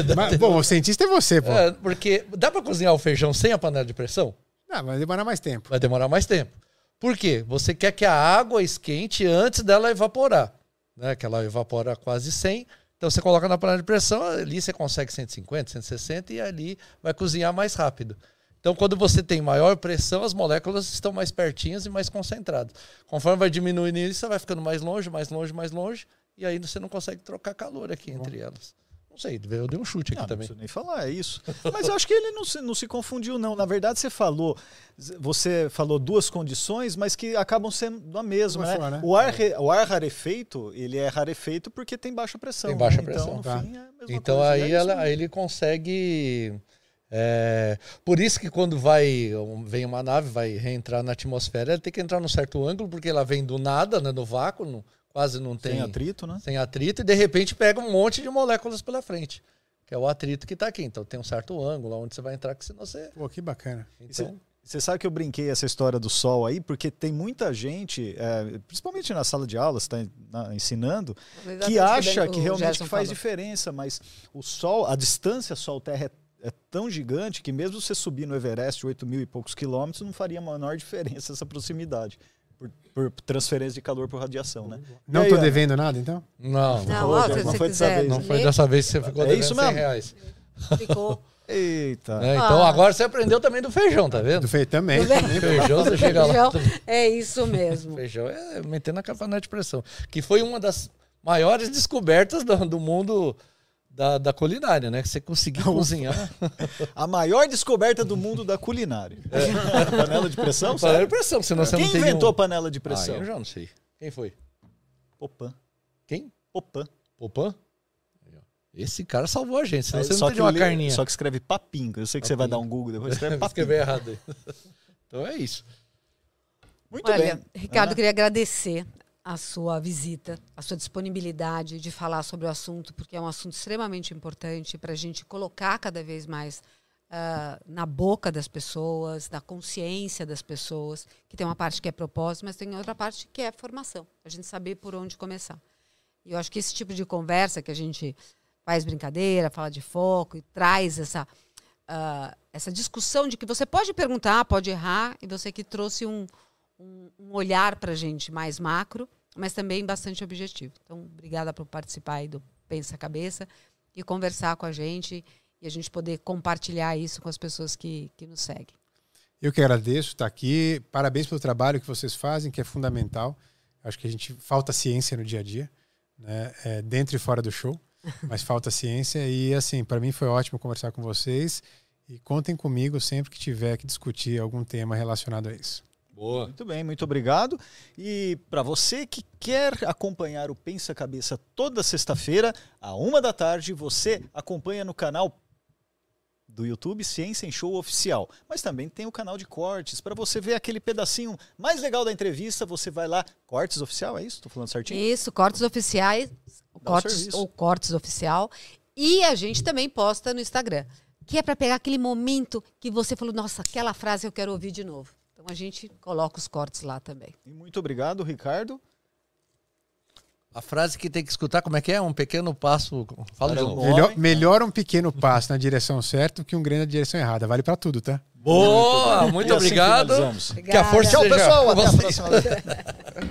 Essa... [LAUGHS] mas, bom, o cientista é você, pô. É, porque dá para cozinhar o feijão sem a panela de pressão? Não, vai demorar mais tempo. Vai demorar mais tempo. Por quê? Você quer que a água esquente antes dela evaporar. Né? Que ela evapora quase 100 então você coloca na panela de pressão, ali você consegue 150, 160 e ali vai cozinhar mais rápido. Então, quando você tem maior pressão, as moléculas estão mais pertinhas e mais concentradas. Conforme vai diminuindo isso, você vai ficando mais longe, mais longe, mais longe, e aí você não consegue trocar calor aqui entre elas. Não sei, eu dei um chute aqui não, também. Não preciso nem falar, é isso. Mas eu acho que ele não se, não se confundiu, não. Na verdade, você falou, você falou duas condições, mas que acabam sendo a mesma. Né? Falar, né? O, ar, o ar rarefeito, ele é rarefeito porque tem baixa pressão. Tem baixa né? pressão. Então, tá. fim, é então coisa, aí, é ela, aí ele consegue. É, por isso que quando vai vem uma nave, vai reentrar na atmosfera, ela tem que entrar num certo ângulo, porque ela vem do nada, né, no vácuo, no, quase não tem. Sem atrito, né? Sem atrito, e de repente pega um monte de moléculas pela frente. Que é o atrito que está aqui. Então tem um certo ângulo onde você vai entrar, que senão você. Pô, que bacana. Então. Você sabe que eu brinquei essa história do sol aí, porque tem muita gente, é, principalmente na sala de aula, você está ensinando, que acha que realmente que faz falou. diferença, mas o sol, a distância sol-terra é, é, tão gigante que mesmo você subir no Everest 8 mil e poucos quilômetros, não faria a menor diferença essa proximidade por, por, transferência de calor por radiação, né? Não estou devendo nada, então? Não. Não, ó, não foi dessa vez. Não foi dessa vez que você ficou é devendo isso mesmo? 100 reais. Ficou. [LAUGHS] Eita. É, então ah. agora você aprendeu também do feijão, tá vendo? Do feijão também. Do [LAUGHS] feijão você chega feijão, lá. É isso mesmo. [LAUGHS] Feijão é metendo a capanete de pressão. Que foi uma das maiores descobertas do, do mundo da, da culinária, né? Que você conseguiu cozinhar. [LAUGHS] A maior descoberta do mundo da culinária. É. panela de pressão? Panela de pressão, senão você Quem não tem inventou nenhum... panela de pressão? Ah, eu já não sei. Quem foi? Popan. Quem? Popan. Popan? Esse cara salvou a gente, senão é, você não tem uma li... carninha. Só que escreve papinho. Eu sei que papinho. você vai dar um Google depois, escreve [LAUGHS] papinho. escrever errado aí. [LAUGHS] Então é isso. Muito Olha, bem. Ricardo, Ana? queria agradecer a sua visita, a sua disponibilidade de falar sobre o assunto, porque é um assunto extremamente importante para a gente colocar cada vez mais uh, na boca das pessoas, na consciência das pessoas, que tem uma parte que é propósito, mas tem outra parte que é formação, a gente saber por onde começar. E eu acho que esse tipo de conversa que a gente faz brincadeira, fala de foco e traz essa, uh, essa discussão de que você pode perguntar, pode errar, e você que trouxe um, um, um olhar para a gente mais macro, mas também bastante objetivo. Então, obrigada por participar aí do Pensa Cabeça e conversar com a gente e a gente poder compartilhar isso com as pessoas que, que nos seguem. Eu que agradeço estar aqui. Parabéns pelo trabalho que vocês fazem, que é fundamental. Acho que a gente falta ciência no dia a dia, né? É, dentro e fora do show, [LAUGHS] mas falta ciência. E assim, para mim foi ótimo conversar com vocês. E contem comigo sempre que tiver que discutir algum tema relacionado a isso. Boa. Muito bem, muito obrigado. E para você que quer acompanhar o Pensa Cabeça toda sexta-feira, à uma da tarde, você acompanha no canal do YouTube Ciência em Show Oficial. Mas também tem o canal de cortes. Para você ver aquele pedacinho mais legal da entrevista, você vai lá. Cortes Oficial, é isso? Tô falando certinho? Isso, cortes oficiais. Cortes, ou cortes oficial. E a gente também posta no Instagram. Que é para pegar aquele momento que você falou, nossa, aquela frase eu quero ouvir de novo. A gente coloca os cortes lá também. E muito obrigado, Ricardo. A frase que tem que escutar, como é que é? Um pequeno passo. Fala de novo. Melhor, melhor, um pequeno passo na direção certa que um grande na direção errada. Vale para tudo, tá? Boa! Muito, muito obrigado. Assim que a força Tchau, seja pessoal. Até a próxima. [LAUGHS]